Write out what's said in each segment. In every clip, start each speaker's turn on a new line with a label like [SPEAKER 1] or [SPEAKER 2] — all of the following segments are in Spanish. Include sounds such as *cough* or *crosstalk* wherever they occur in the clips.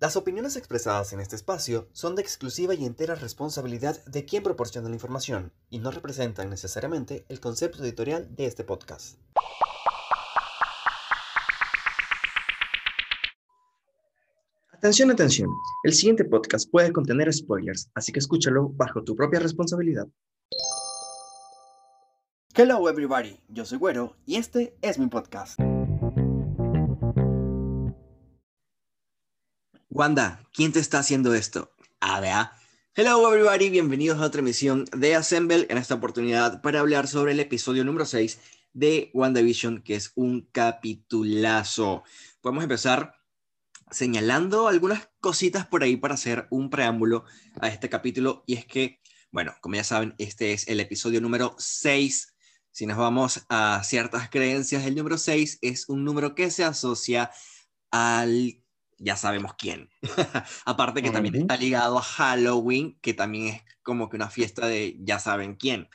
[SPEAKER 1] Las opiniones expresadas en este espacio son de exclusiva y entera responsabilidad de quien proporciona la información y no representan necesariamente el concepto editorial de este podcast. Atención, atención. El siguiente podcast puede contener spoilers, así que escúchalo bajo tu propia responsabilidad. Hello everybody, yo soy Güero y este es mi podcast. Wanda, ¿quién te está haciendo esto? Ah, vea. Hello everybody, bienvenidos a otra emisión de Assemble, en esta oportunidad para hablar sobre el episodio número 6 de WandaVision, que es un capitulazo. Podemos empezar señalando algunas cositas por ahí para hacer un preámbulo a este capítulo, y es que, bueno, como ya saben, este es el episodio número 6. Si nos vamos a ciertas creencias, el número 6 es un número que se asocia al ya sabemos quién. *laughs* Aparte que también está ligado a Halloween, que también es como que una fiesta de ya saben quién.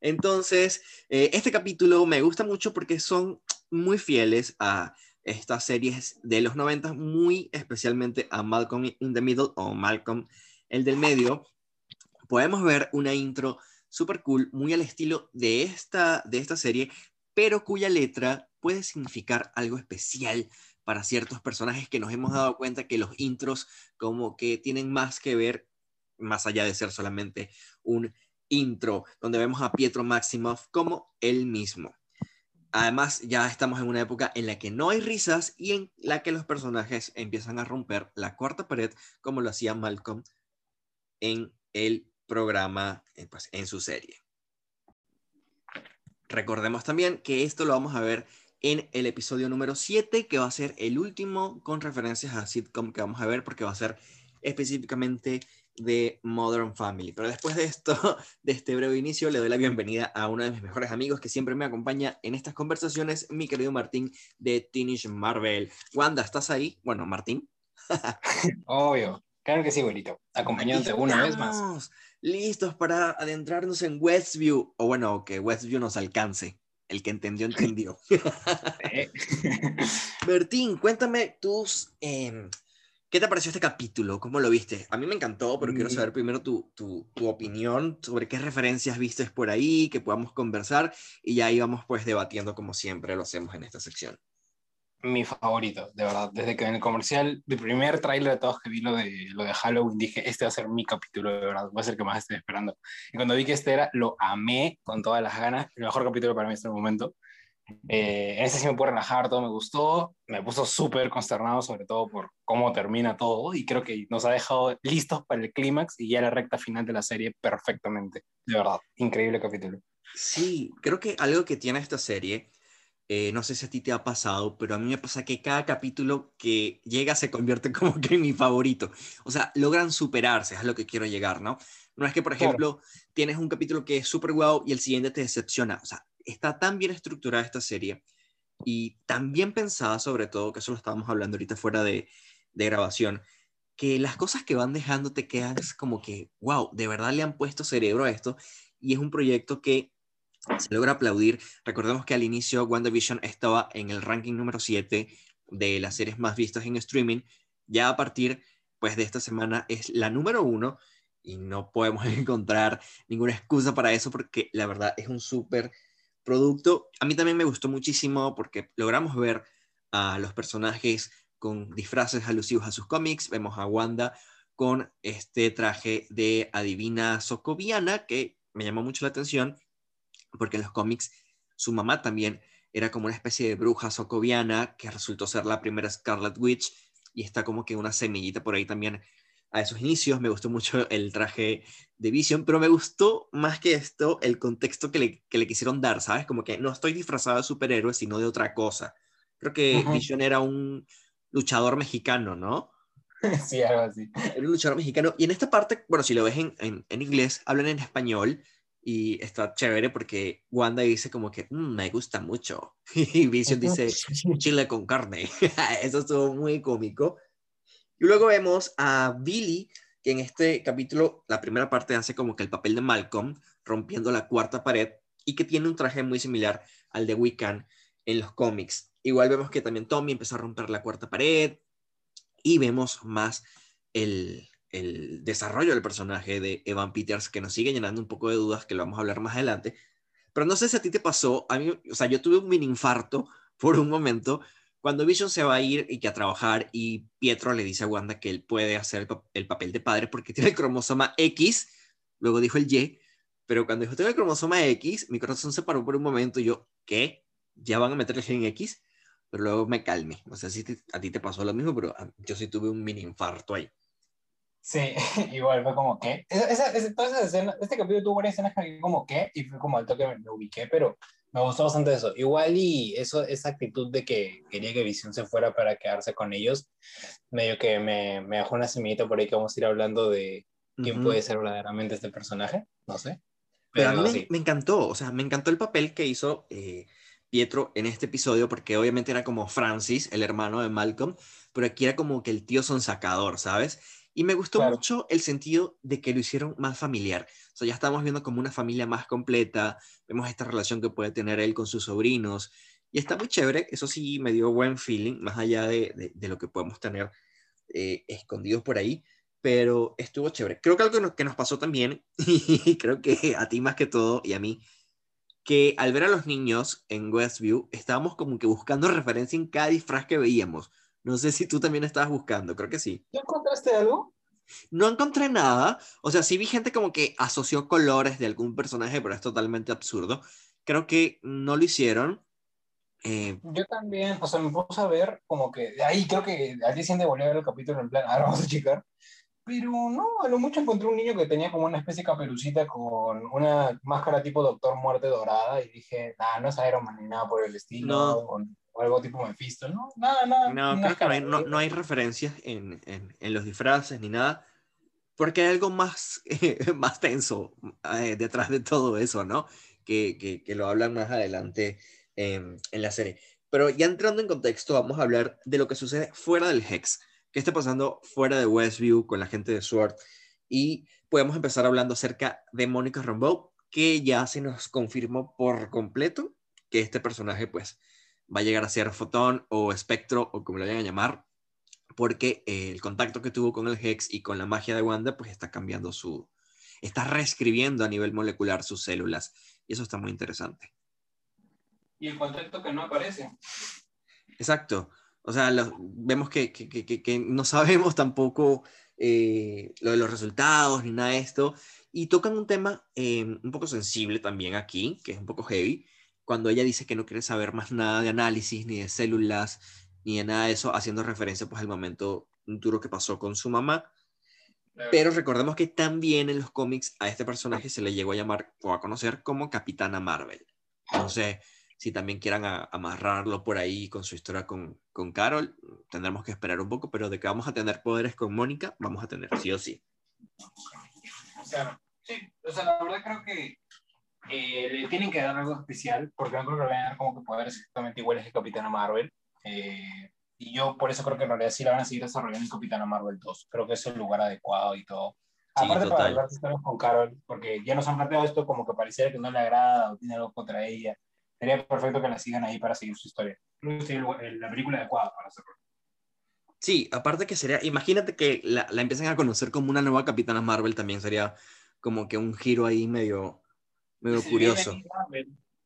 [SPEAKER 1] Entonces, eh, este capítulo me gusta mucho porque son muy fieles a estas series de los 90, muy especialmente a Malcolm in the Middle o Malcolm el del medio. Podemos ver una intro súper cool, muy al estilo de esta, de esta serie, pero cuya letra puede significar algo especial para ciertos personajes que nos hemos dado cuenta que los intros como que tienen más que ver, más allá de ser solamente un intro, donde vemos a Pietro Maximoff como él mismo. Además, ya estamos en una época en la que no hay risas y en la que los personajes empiezan a romper la cuarta pared, como lo hacía Malcolm en el programa, eh, pues, en su serie. Recordemos también que esto lo vamos a ver en el episodio número 7, que va a ser el último con referencias a sitcom que vamos a ver, porque va a ser específicamente de Modern Family. Pero después de esto, *laughs* de este breve inicio, le doy la bienvenida a uno de mis mejores amigos que siempre me acompaña en estas conversaciones, mi querido Martín de Teenage Marvel. Wanda, ¿estás ahí? Bueno, Martín. *laughs*
[SPEAKER 2] Obvio, claro que sí, bonito. Acompañándote una vez más.
[SPEAKER 1] Listos para adentrarnos en Westview, o bueno, que Westview nos alcance. El que entendió, *laughs* entendió. *laughs* Bertín, cuéntame tus... Em, ¿Qué te pareció este capítulo? ¿Cómo lo viste? A mí me encantó, pero quiero mm. saber primero tu, tu, tu, opinión sobre qué referencias vistes por ahí, que podamos conversar y ya íbamos pues debatiendo como siempre lo hacemos en esta sección
[SPEAKER 2] mi favorito, de verdad. Desde que en el comercial, el primer tráiler de todos que vi lo de, lo de Halloween, dije, este va a ser mi capítulo, de verdad, va a ser el que más estoy esperando. Y cuando vi que este era, lo amé con todas las ganas, el mejor capítulo para mí en este momento. Eh, en ese sí me pude relajar, todo me gustó, me puso súper consternado, sobre todo por cómo termina todo, y creo que nos ha dejado listos para el clímax y ya la recta final de la serie perfectamente. De verdad, increíble capítulo.
[SPEAKER 1] Sí, creo que algo que tiene esta serie eh, no sé si a ti te ha pasado, pero a mí me pasa que cada capítulo que llega se convierte *laughs* como que en mi favorito. O sea, logran superarse, es a lo que quiero llegar, ¿no? No es que, por ejemplo, tienes un capítulo que es súper guau y el siguiente te decepciona. O sea, está tan bien estructurada esta serie y tan bien pensada, sobre todo, que eso lo estábamos hablando ahorita fuera de, de grabación, que las cosas que van dejando te quedan como que, wow, de verdad le han puesto cerebro a esto y es un proyecto que se logra aplaudir. Recordemos que al inicio WandaVision estaba en el ranking número 7 de las series más vistas en streaming. Ya a partir pues, de esta semana es la número 1 y no podemos *laughs* encontrar ninguna excusa para eso porque la verdad es un súper producto. A mí también me gustó muchísimo porque logramos ver a los personajes con disfraces alusivos a sus cómics. Vemos a Wanda con este traje de adivina socoviana que me llamó mucho la atención porque en los cómics su mamá también era como una especie de bruja socoviana que resultó ser la primera Scarlet Witch y está como que una semillita por ahí también a esos inicios. Me gustó mucho el traje de Vision, pero me gustó más que esto el contexto que le, que le quisieron dar, ¿sabes? Como que no estoy disfrazado de superhéroe, sino de otra cosa. Creo que Vision era un luchador mexicano, ¿no? *laughs*
[SPEAKER 2] Sí, algo así.
[SPEAKER 1] Era un luchador mexicano. Y en esta parte, bueno, si lo ves en, en, en inglés, hablan en español y está chévere porque Wanda dice como que mm, me gusta mucho *laughs* y Vision dice chile con carne. *laughs* Eso estuvo muy cómico. Y luego vemos a Billy que en este capítulo, la primera parte hace como que el papel de Malcolm rompiendo la cuarta pared y que tiene un traje muy similar al de Wiccan en los cómics. Igual vemos que también Tommy empezó a romper la cuarta pared. y vemos más el, el desarrollo del personaje de Evan Peters, que nos sigue llenando un poco de dudas, que lo vamos a hablar más adelante. Pero no sé si a ti te pasó, a mí, o sea, yo tuve un mini infarto *laughs* por un momento cuando Vision se va a ir y que a trabajar y Pietro le dice a Wanda que él puede hacer el, papel de padre porque *laughs* tiene el cromosoma X, luego dijo el Y, pero cuando dijo tengo el cromosoma X, mi corazón se paró por un momento y yo, ¿qué? ¿Ya van a meter el gen X? Pero luego me calmé. O sea, si a ti te pasó lo mismo, pero yo sí tuve un mini infarto ahí.
[SPEAKER 2] Sí, *laughs* igual fue como que. Esa, esa, escena, este capítulo tuvo varias escenas que como que, y fue como al toque me, me, ubiqué, pero me gustó bastante eso. Igual y eso, esa actitud de que quería que Visión se fuera para quedarse con ellos, medio que me, me dejó una semillita por ahí que vamos a ir hablando de quién puede ser verdaderamente este personaje, no sé.
[SPEAKER 1] Pero, a mí me, me, encantó, o sea, me encantó el papel que hizo eh, Pietro en este episodio, porque obviamente era como Francis, el hermano de Malcolm, pero aquí era como que el tío sonsacador, ¿sabes? Y me gustó mucho el sentido de que lo hicieron más familiar. O sea, ya estamos viendo como una familia más completa, vemos esta relación que puede tener él con sus sobrinos, y está muy chévere, eso sí me dio buen feeling, más allá de, de, lo que podemos tener eh, escondidos por ahí, pero estuvo chévere. Creo que algo que nos pasó también, *laughs* y creo que a ti más que todo y a mí, que al ver a los niños en Westview, estábamos como que buscando referencia en cada disfraz que veíamos. No sé si tú también estabas buscando, creo que sí.
[SPEAKER 2] ¿Ya encontraste algo?
[SPEAKER 1] No encontré nada. O sea, sí vi gente como que asoció colores de algún personaje, pero es totalmente absurdo. Creo que no lo hicieron. Eh,
[SPEAKER 2] Yo también, o sea, me puse a ver como que, ahí creo que al día siguiente volví a ver el capítulo en plan, ahora vamos a checar. Pero no, a lo mucho encontré un niño que tenía como una especie de caperucita con una máscara tipo Doctor Muerte dorada y dije, ah, no es Iron Man ni nada por el estilo. No o algo tipo Mephisto, ¿no? Nada, nada.
[SPEAKER 1] No, creo que no hay, no, hay referencias en, en, en, los disfraces ni nada, porque hay algo más, *laughs* más tenso eh, detrás de todo eso, ¿no? Que, que, que lo hablan más adelante en la serie. Pero ya entrando en contexto, vamos a hablar de lo que sucede fuera del Hex, qué está pasando fuera de Westview con la gente de SWORD, y podemos empezar hablando acerca de Mónica Rambeau, que ya se nos confirmó por completo que este personaje, pues, va a llegar a ser fotón o espectro o como lo vayan a llamar, porque eh, el contacto que tuvo con el Hex y con la magia de Wanda, pues está cambiando su, está reescribiendo a nivel molecular sus células. Y eso está muy interesante.
[SPEAKER 2] Y el contacto que no aparece.
[SPEAKER 1] Exacto. O sea, vemos que, que, que, que, no sabemos tampoco eh, lo de los resultados ni nada de esto. Y tocan un tema eh, un poco sensible también aquí, que es un poco heavy, cuando ella dice que no quiere saber más nada de análisis, ni de células, ni de nada de eso, haciendo referencia pues al momento duro que pasó con su mamá. Pero recordemos que también en los cómics a este personaje se le llegó a llamar o a conocer como Capitana Marvel. Sé si también quieran amarrarlo por ahí con su historia con, con Carol, tendremos que esperar un poco, pero de que vamos a tener poderes con Mónica, vamos a tener sí o sí.
[SPEAKER 2] Claro, sí, o sea, la verdad creo que eh, le tienen que dar algo especial, porque no creo que le vayan a dar como que poderes exactamente iguales que Capitana Marvel. Eh, y yo por eso creo que en realidad sí la van a seguir desarrollando en Capitana Marvel 2. Creo que es el lugar adecuado y todo. Aparte para hablar con Carol, porque ya nos han planteado esto como que pareciera que no le agrada o tiene algo contra ella. Sería perfecto que la sigan ahí para seguir su historia. Creo que sería la película adecuada para hacerlo.
[SPEAKER 1] Sí, aparte que sería, imagínate que la, la empiecen a conocer como una nueva Capitana Marvel, también sería como que un giro ahí medio, medio curioso.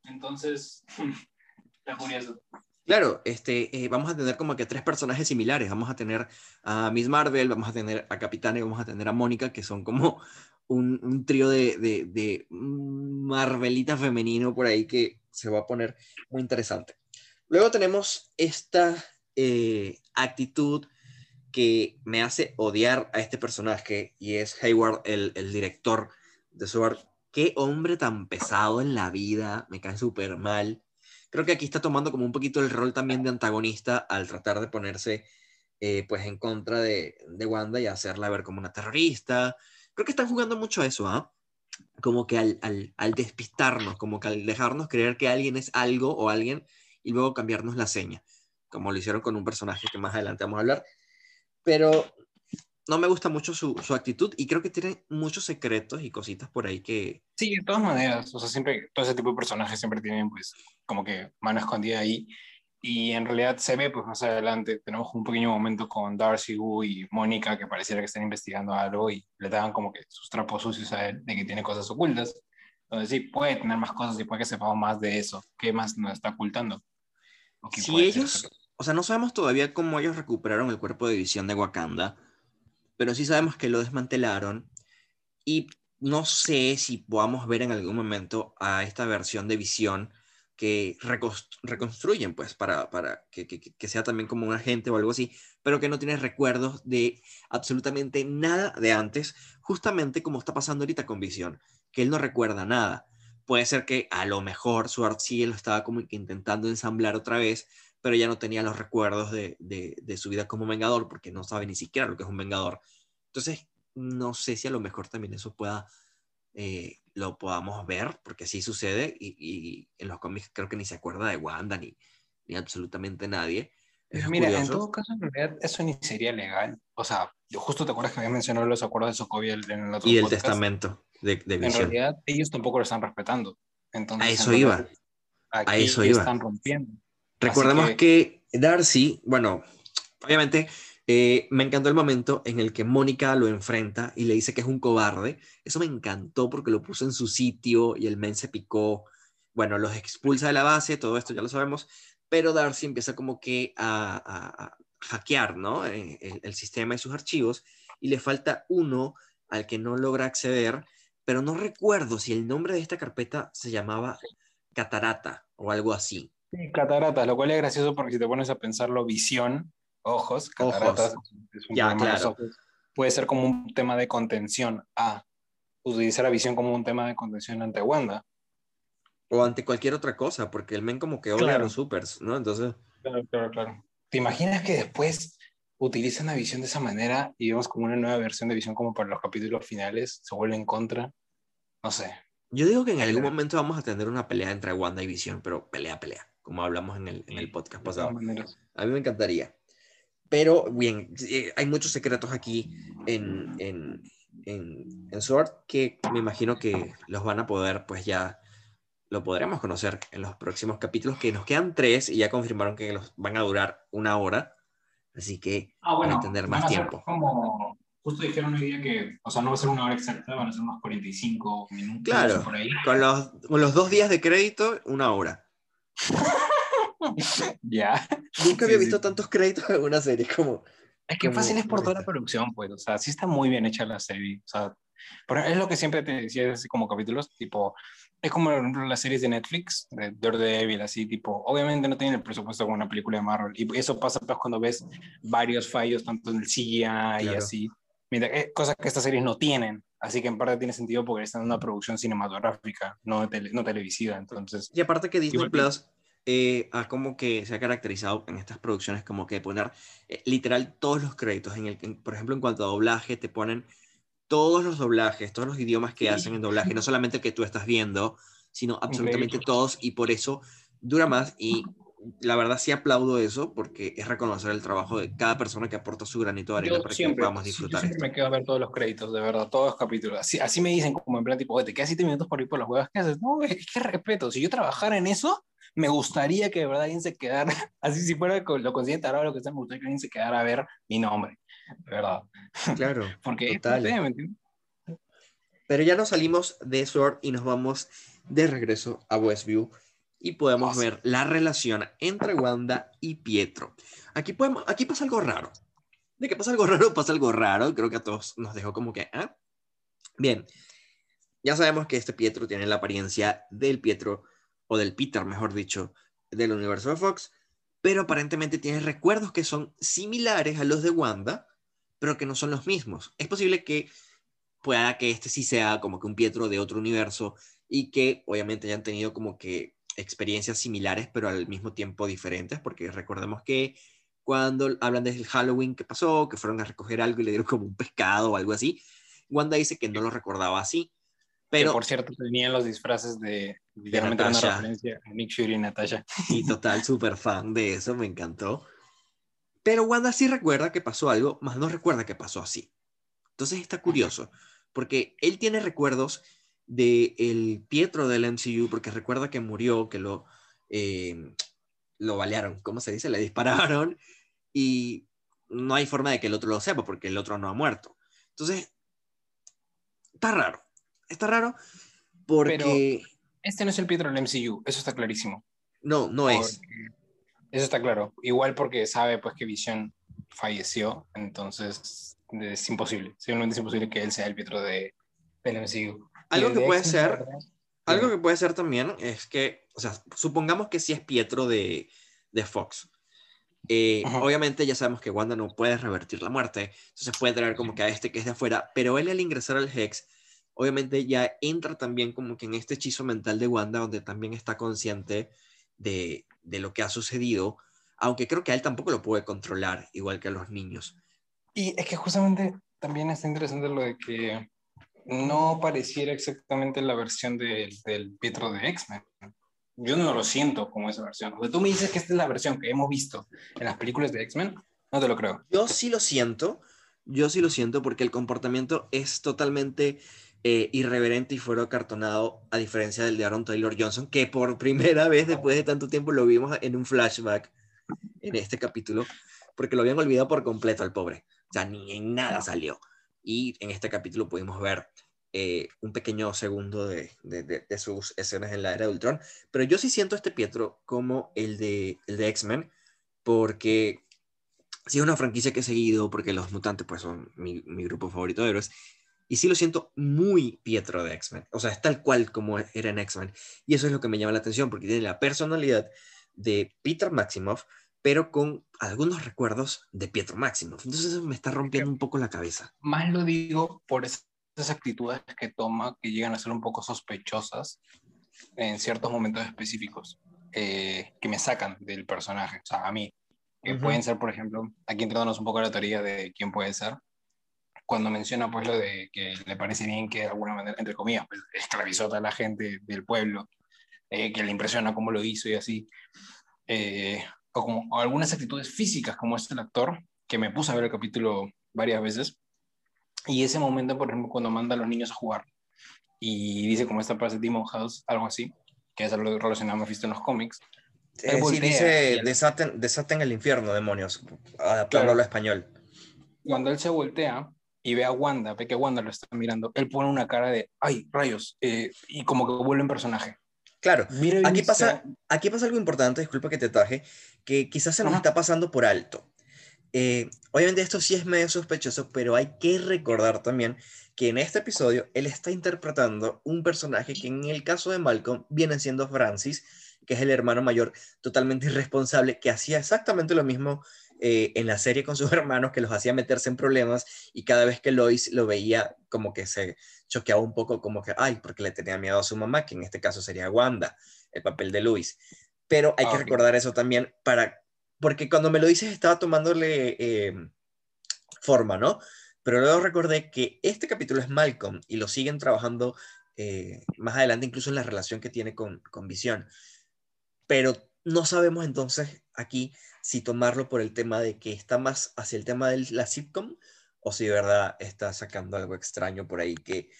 [SPEAKER 2] Entonces, *laughs* está curioso.
[SPEAKER 1] Claro, este, eh, vamos a tener como que tres personajes similares. Vamos a tener a Miss Marvel, vamos a tener a Capitana y vamos a tener a Mónica, que son como un, un trío de, de, de, Marvelita femenino por ahí que se va a poner muy interesante. Luego tenemos esta eh, actitud que me hace odiar a este personaje y es Hayward, el, el director de Sword, qué hombre tan pesado en la vida, me cae súper mal. Creo que aquí está tomando como un poquito el rol también de antagonista al tratar de ponerse eh, pues en contra de, de, Wanda y hacerla ver como una terrorista. Creo que están jugando mucho a eso, ¿ah? Como que al, al, al, despistarnos, como que al dejarnos creer que alguien es algo o alguien y luego cambiarnos la seña, como lo hicieron con un personaje que más adelante vamos a hablar. Pero no me gusta mucho su, su, actitud y creo que tiene muchos secretos y cositas por ahí que...
[SPEAKER 2] Sí, de todas maneras, o sea, siempre, todo ese tipo de personajes siempre tienen pues como que mano escondida ahí. Y en realidad se ve, pues más adelante, tenemos un pequeño momento con Darcy, Wu y Mónica que pareciera que están investigando algo y le dan como que sus trapos sucios a él de que tiene cosas ocultas. Entonces sí, puede tener más cosas y puede que sepamos más de eso. ¿Qué más nos está ocultando?
[SPEAKER 1] Si ellos, o sea, no sabemos todavía cómo ellos recuperaron el cuerpo de visión de Wakanda, pero sí sabemos que lo desmantelaron y no sé si podamos ver en algún momento a esta versión de visión que reconstruyen, pues, para, para que, sea también como un agente o algo así, pero que no tiene recuerdos de absolutamente nada de antes, justamente como está pasando ahorita con Visión, que él no recuerda nada. Puede ser que a lo mejor Sword sí lo estaba como intentando ensamblar otra vez, pero ya no tenía los recuerdos de, de, de su vida como Vengador, porque no sabe ni siquiera lo que es un Vengador. Entonces, no sé si a lo mejor también eso pueda eh, lo podamos ver, porque así sucede, y, en los cómics creo que ni se acuerda de Wanda ni, ni absolutamente nadie.
[SPEAKER 2] Mira, en todo caso, en realidad eso ni sería legal. O sea, yo justo te acuerdas que había mencionado los acuerdos de Sokovia en el otro
[SPEAKER 1] Y el testamento de, de
[SPEAKER 2] En realidad, ellos tampoco lo están respetando. Entonces,
[SPEAKER 1] a eso iba.
[SPEAKER 2] a eso iba. Están rompiendo.
[SPEAKER 1] Recordemos que... que Darcy, bueno, obviamente eh, me encantó el momento en el que Mónica lo enfrenta y le dice que es un cobarde. Eso me encantó porque lo puso en su sitio y el men se picó. Bueno, los expulsa de la base, todo esto ya lo sabemos, pero Darcy empieza como que a, hackear ¿no? Eh, el, el, sistema y sus archivos y le falta uno al que no logra acceder, pero no recuerdo si el nombre de esta carpeta se llamaba Catarata o algo así.
[SPEAKER 2] Sí, Catarata, lo cual es gracioso porque si te pones a pensarlo, visión ojos, cataratas,
[SPEAKER 1] ya, claro.
[SPEAKER 2] puede ser como un tema de contención a utilizar la visión como un tema de contención ante Wanda.
[SPEAKER 1] O ante cualquier otra cosa, porque el men como que odia a los supers, ¿no? Entonces...
[SPEAKER 2] Claro, claro, claro. ¿Te imaginas que después utilizan la visión de esa manera y vemos como una nueva versión de visión como para los capítulos finales, se vuelve en contra? No sé.
[SPEAKER 1] Yo digo que en algún momento vamos a tener una pelea entre Wanda y Visión, pero pelea, pelea, como hablamos en el, en el podcast pasado. A mí me encantaría. Pero bien, eh, hay muchos secretos aquí en, en, en, Sword que me imagino que los van a poder, pues ya lo podremos conocer en los próximos capítulos, que nos quedan tres y ya confirmaron que los van a durar una hora. Así que
[SPEAKER 2] ah,
[SPEAKER 1] van a tener más tiempo.
[SPEAKER 2] Como, justo dijeron hoy día que, o sea, no va a ser una hora exacta, van a ser unos 45 minutos.
[SPEAKER 1] Claro, por ahí. Con, los, con los dos días de crédito, una hora. *laughs*
[SPEAKER 2] ya.
[SPEAKER 1] Nunca había visto tantos créditos en una serie como...
[SPEAKER 2] Es que fácil es por toda la producción, pues, o sea, sí está muy bien hecha la serie, o sea, pero es lo que siempre te decía, así como capítulos, tipo, es como las series de Netflix, de Daredevil, así, tipo, obviamente no tienen el presupuesto como una película de Marvel, y eso pasa pues cuando ves varios fallos, tanto en el CGI y así, mientras, eh, cosas que estas series no tienen, así que en parte tiene sentido porque están en una producción cinematográfica, no, no televisiva, entonces...
[SPEAKER 1] Y aparte que Disney Plus eh, a como que se ha caracterizado en estas producciones como que poner eh, literal todos los créditos. En el, por ejemplo, en cuanto a doblaje, te ponen todos los doblajes, todos los idiomas que hacen en doblaje, no solamente el que tú estás viendo, sino absolutamente todos, y por eso dura más. Y la verdad sí aplaudo eso, porque es reconocer el trabajo de cada persona que aporta su granito de arena para que podamos disfrutar.
[SPEAKER 2] Yo siempre me quedo a ver todos los créditos, de verdad, todos los capítulos. Así, así me dicen, como en plan, tipo, te quedas siete minutos por ir por las huevas que haces. No, es que respeto. Si yo trabajara en eso, me gustaría que de verdad alguien se quedara, *laughs* así si fuera lo consciente ahora lo que sea, me gustaría que alguien se quedara a ver mi nombre, de verdad.
[SPEAKER 1] Claro, *laughs*
[SPEAKER 2] Porque,
[SPEAKER 1] total. Pero ya nos salimos de Sword y nos vamos de regreso a Westview y podemos ver la relación entre Wanda y Pietro. Aquí, podemos, aquí pasa algo raro. De que pasa algo *laughs* raro, pasa algo raro. Creo que a todos nos dejó como que... ¿ah? Bien, ya sabemos que este Pietro tiene la apariencia del Pietro o del Peter, mejor dicho, del universo de Fox, pero aparentemente tiene recuerdos que son similares a los de Wanda, pero que no son los mismos. Es posible que pueda que este sí sea como que un Pietro de otro universo y que obviamente hayan tenido como que experiencias similares, pero al mismo tiempo diferentes, porque recordemos que cuando hablan del Halloween que pasó, que fueron a recoger algo y le dieron como un pescado o algo así, Wanda dice que no lo recordaba así, pero,
[SPEAKER 2] por cierto, tenían los disfraces de, literalmente una referencia a Nick Fury y Natasha.
[SPEAKER 1] Y total, *laughs* súper fan de eso, me encantó. Pero Wanda sí recuerda que pasó algo, más no recuerda que pasó así. Entonces está curioso, porque él tiene recuerdos de el Pietro del MCU, porque recuerda que murió, que lo, eh, lo balearon, ¿cómo se dice? Le dispararon y no hay forma de que el otro lo sepa porque el otro no ha muerto. Entonces, está raro. Está raro porque...
[SPEAKER 2] este no es el Pietro del MCU, eso está clarísimo.
[SPEAKER 1] No, no es.
[SPEAKER 2] Eso está claro. Igual porque sabe pues que Vision falleció, entonces es imposible. Simplemente es imposible que él sea el Pietro de, del MCU.
[SPEAKER 1] Algo que puede ser, algo que puede ser también es que, o sea, supongamos que sí es Pietro de, de Fox. Eh, obviamente ya sabemos que Wanda no puede revertir la muerte, entonces puede traer como que a este que es de afuera, pero él al ingresar al Hex, obviamente ya entra también como que en este hechizo mental de Wanda, donde también está consciente de, de lo que ha sucedido, aunque creo que a él tampoco lo puede controlar, igual que a los niños.
[SPEAKER 2] Y es que justamente también está interesante lo de que no pareciera exactamente la versión del, del Pietro de X-Men. Yo no lo siento como esa versión. O tú me dices que esta es la versión que hemos visto en las películas de X-Men, no te lo creo.
[SPEAKER 1] Yo sí lo siento, yo sí lo siento porque el comportamiento es totalmente eh, irreverente y fuera cartonado, a diferencia del de Aaron Taylor Johnson, que por primera vez después de tanto tiempo lo vimos en un flashback en este capítulo, porque lo habían olvidado por completo al pobre. O sea, ni en nada salió. Y en este capítulo pudimos ver eh, un pequeño segundo de, de, sus escenas en la era de Ultron. Pero yo sí siento este Pietro como el de, el de X-Men, porque sí es una franquicia que he seguido, porque los mutantes pues son mi, mi grupo favorito de héroes. Y sí lo siento muy Pietro de X-Men. O sea, es tal cual como era en X-Men. Y eso es lo que me llama la atención, porque tiene la personalidad de Peter Maximoff, pero con algunos recuerdos de Pietro Máximo. Entonces eso me está rompiendo un poco la cabeza.
[SPEAKER 2] Más lo digo por esas actitudes que toma que llegan a ser un poco sospechosas en ciertos momentos específicos eh, que me sacan del personaje, o sea, a mí. Que pueden ser, por ejemplo, aquí entrándonos un poco a la teoría de quién puede ser, cuando menciona pues lo de que le parece bien que de alguna manera, entre comillas, pues, esclavizó a toda la gente del pueblo, eh, que le impresiona cómo lo hizo y así. Eh, o como algunas actitudes físicas como este el actor, que me puse a ver el capítulo varias veces, y ese momento, por ejemplo, cuando manda a los niños a jugar y dice como esta frase Demon House, algo así, que es algo relacionado visto en los cómics.
[SPEAKER 1] Eh, sí, dice desaten, desaten, el infierno, demonios, adaptándolo a español.
[SPEAKER 2] Cuando él se voltea y ve a Wanda, ve que Wanda lo está mirando, él pone una cara de, ay, rayos, eh, y como que vuelve en personaje.
[SPEAKER 1] Claro, aquí pasa, aquí pasa algo importante, disculpa que te taje, que quizás se nos está pasando por alto. Eh, obviamente esto sí es medio sospechoso, pero hay que recordar también que en este episodio él está interpretando un personaje que en el caso de Malcolm viene siendo Francis, que es el hermano mayor totalmente irresponsable, que hacía exactamente lo mismo eh, en la serie con sus *laughs* hermanos, que los hacía meterse en problemas y cada vez que Lois lo veía como que se choqueaba un poco, como que, ay, porque le tenía miedo a su mamá, que en este caso sería Wanda, el papel de Lois. Pero hay que ah, recordar eso también para, porque cuando me lo dices estaba tomándole em, forma, ¿no? Pero luego recordé que este capítulo es Malcolm y lo siguen trabajando eh, más adelante, incluso en la relación que tiene con, con Visión. Pero no sabemos entonces aquí si tomarlo por el tema de que está más hacia el tema de la sitcom o si de verdad está sacando algo extraño por ahí que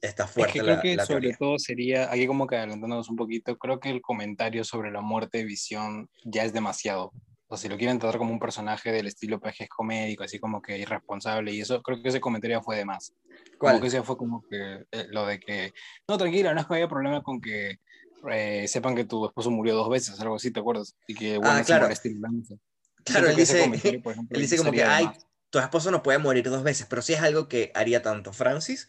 [SPEAKER 1] está fuerte.
[SPEAKER 2] Es que creo que sobre todo sería, aquí como que adelantándonos un poquito, creo que el comentario sobre la muerte de Visión ya es demasiado. O si lo quieren tratar como un personaje del estilo pejesco médico, así como que irresponsable y eso, creo que ese comentario fue de más. ¿Cuál? Como que ese fue como que eh, lo de que, no, tranquila, no es que haya problema con que eh, sepan que tu esposo murió dos veces, algo así, ¿te acuerdas? Y que, bueno,
[SPEAKER 1] ah, claro. Claro, él dice, él dice como que, ay, tu esposo no puede morir dos veces, pero sí es algo que haría tanto Francis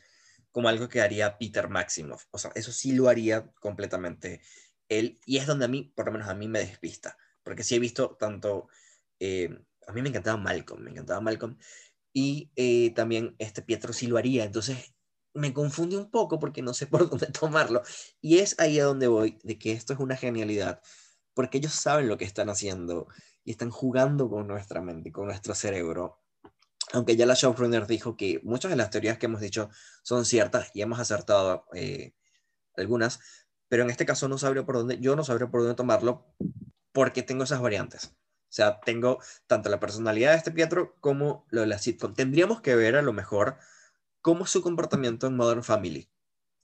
[SPEAKER 1] como algo que haría Peter Maximoff. O sea, eso sí lo haría completamente él, y es donde a mí, por lo menos a mí me despista, porque sí he visto tanto, eh, a mí me encantaba Malcolm, me encantaba Malcolm, y eh, también este Pietro sí lo haría, entonces me confunde un poco porque no sé *laughs* por dónde tomarlo. Y es ahí a donde voy, de que esto es una genialidad, porque ellos saben lo que están haciendo y están jugando con nuestra mente, con nuestro cerebro. Aunque ya la showrunner dijo que muchas de las teorías que hemos dicho son ciertas y hemos acertado eh, algunas, pero en este caso no sabría por dónde, yo no sabría por dónde tomarlo porque tengo esas variantes. O sea, tengo tanto la personalidad de este Pietro como lo de la sitcom. Tendríamos que ver a lo mejor cómo es su comportamiento en Modern Family.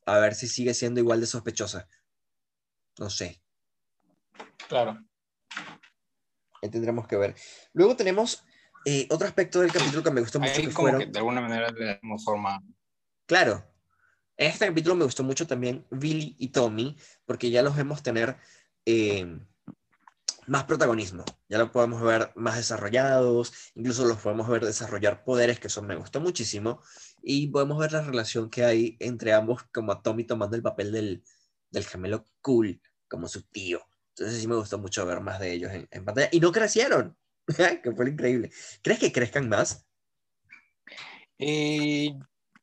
[SPEAKER 1] A ver si sigue siendo igual de sospechosa. No sé.
[SPEAKER 2] Claro.
[SPEAKER 1] Ahí tendremos que ver. Luego tenemos eh, otro aspecto del capítulo que me gustó mucho.
[SPEAKER 2] Ahí
[SPEAKER 1] que
[SPEAKER 2] como
[SPEAKER 1] fueron...
[SPEAKER 2] que de alguna manera le damos forma.
[SPEAKER 1] Claro. En este capítulo me gustó mucho también Billy y Tommy, porque ya los vemos tener eh, más protagonismo. Ya lo podemos ver más desarrollados, incluso los podemos ver desarrollar poderes, que eso me gustó muchísimo. Y podemos ver la relación que hay entre ambos, como a Tommy tomando el papel del, del gemelo cool, como su tío. Entonces sí me gustó mucho ver más de ellos en, en pantalla. Y no crecieron, *laughs* que fue increíble. ¿Crees que crezcan más?
[SPEAKER 2] Eh,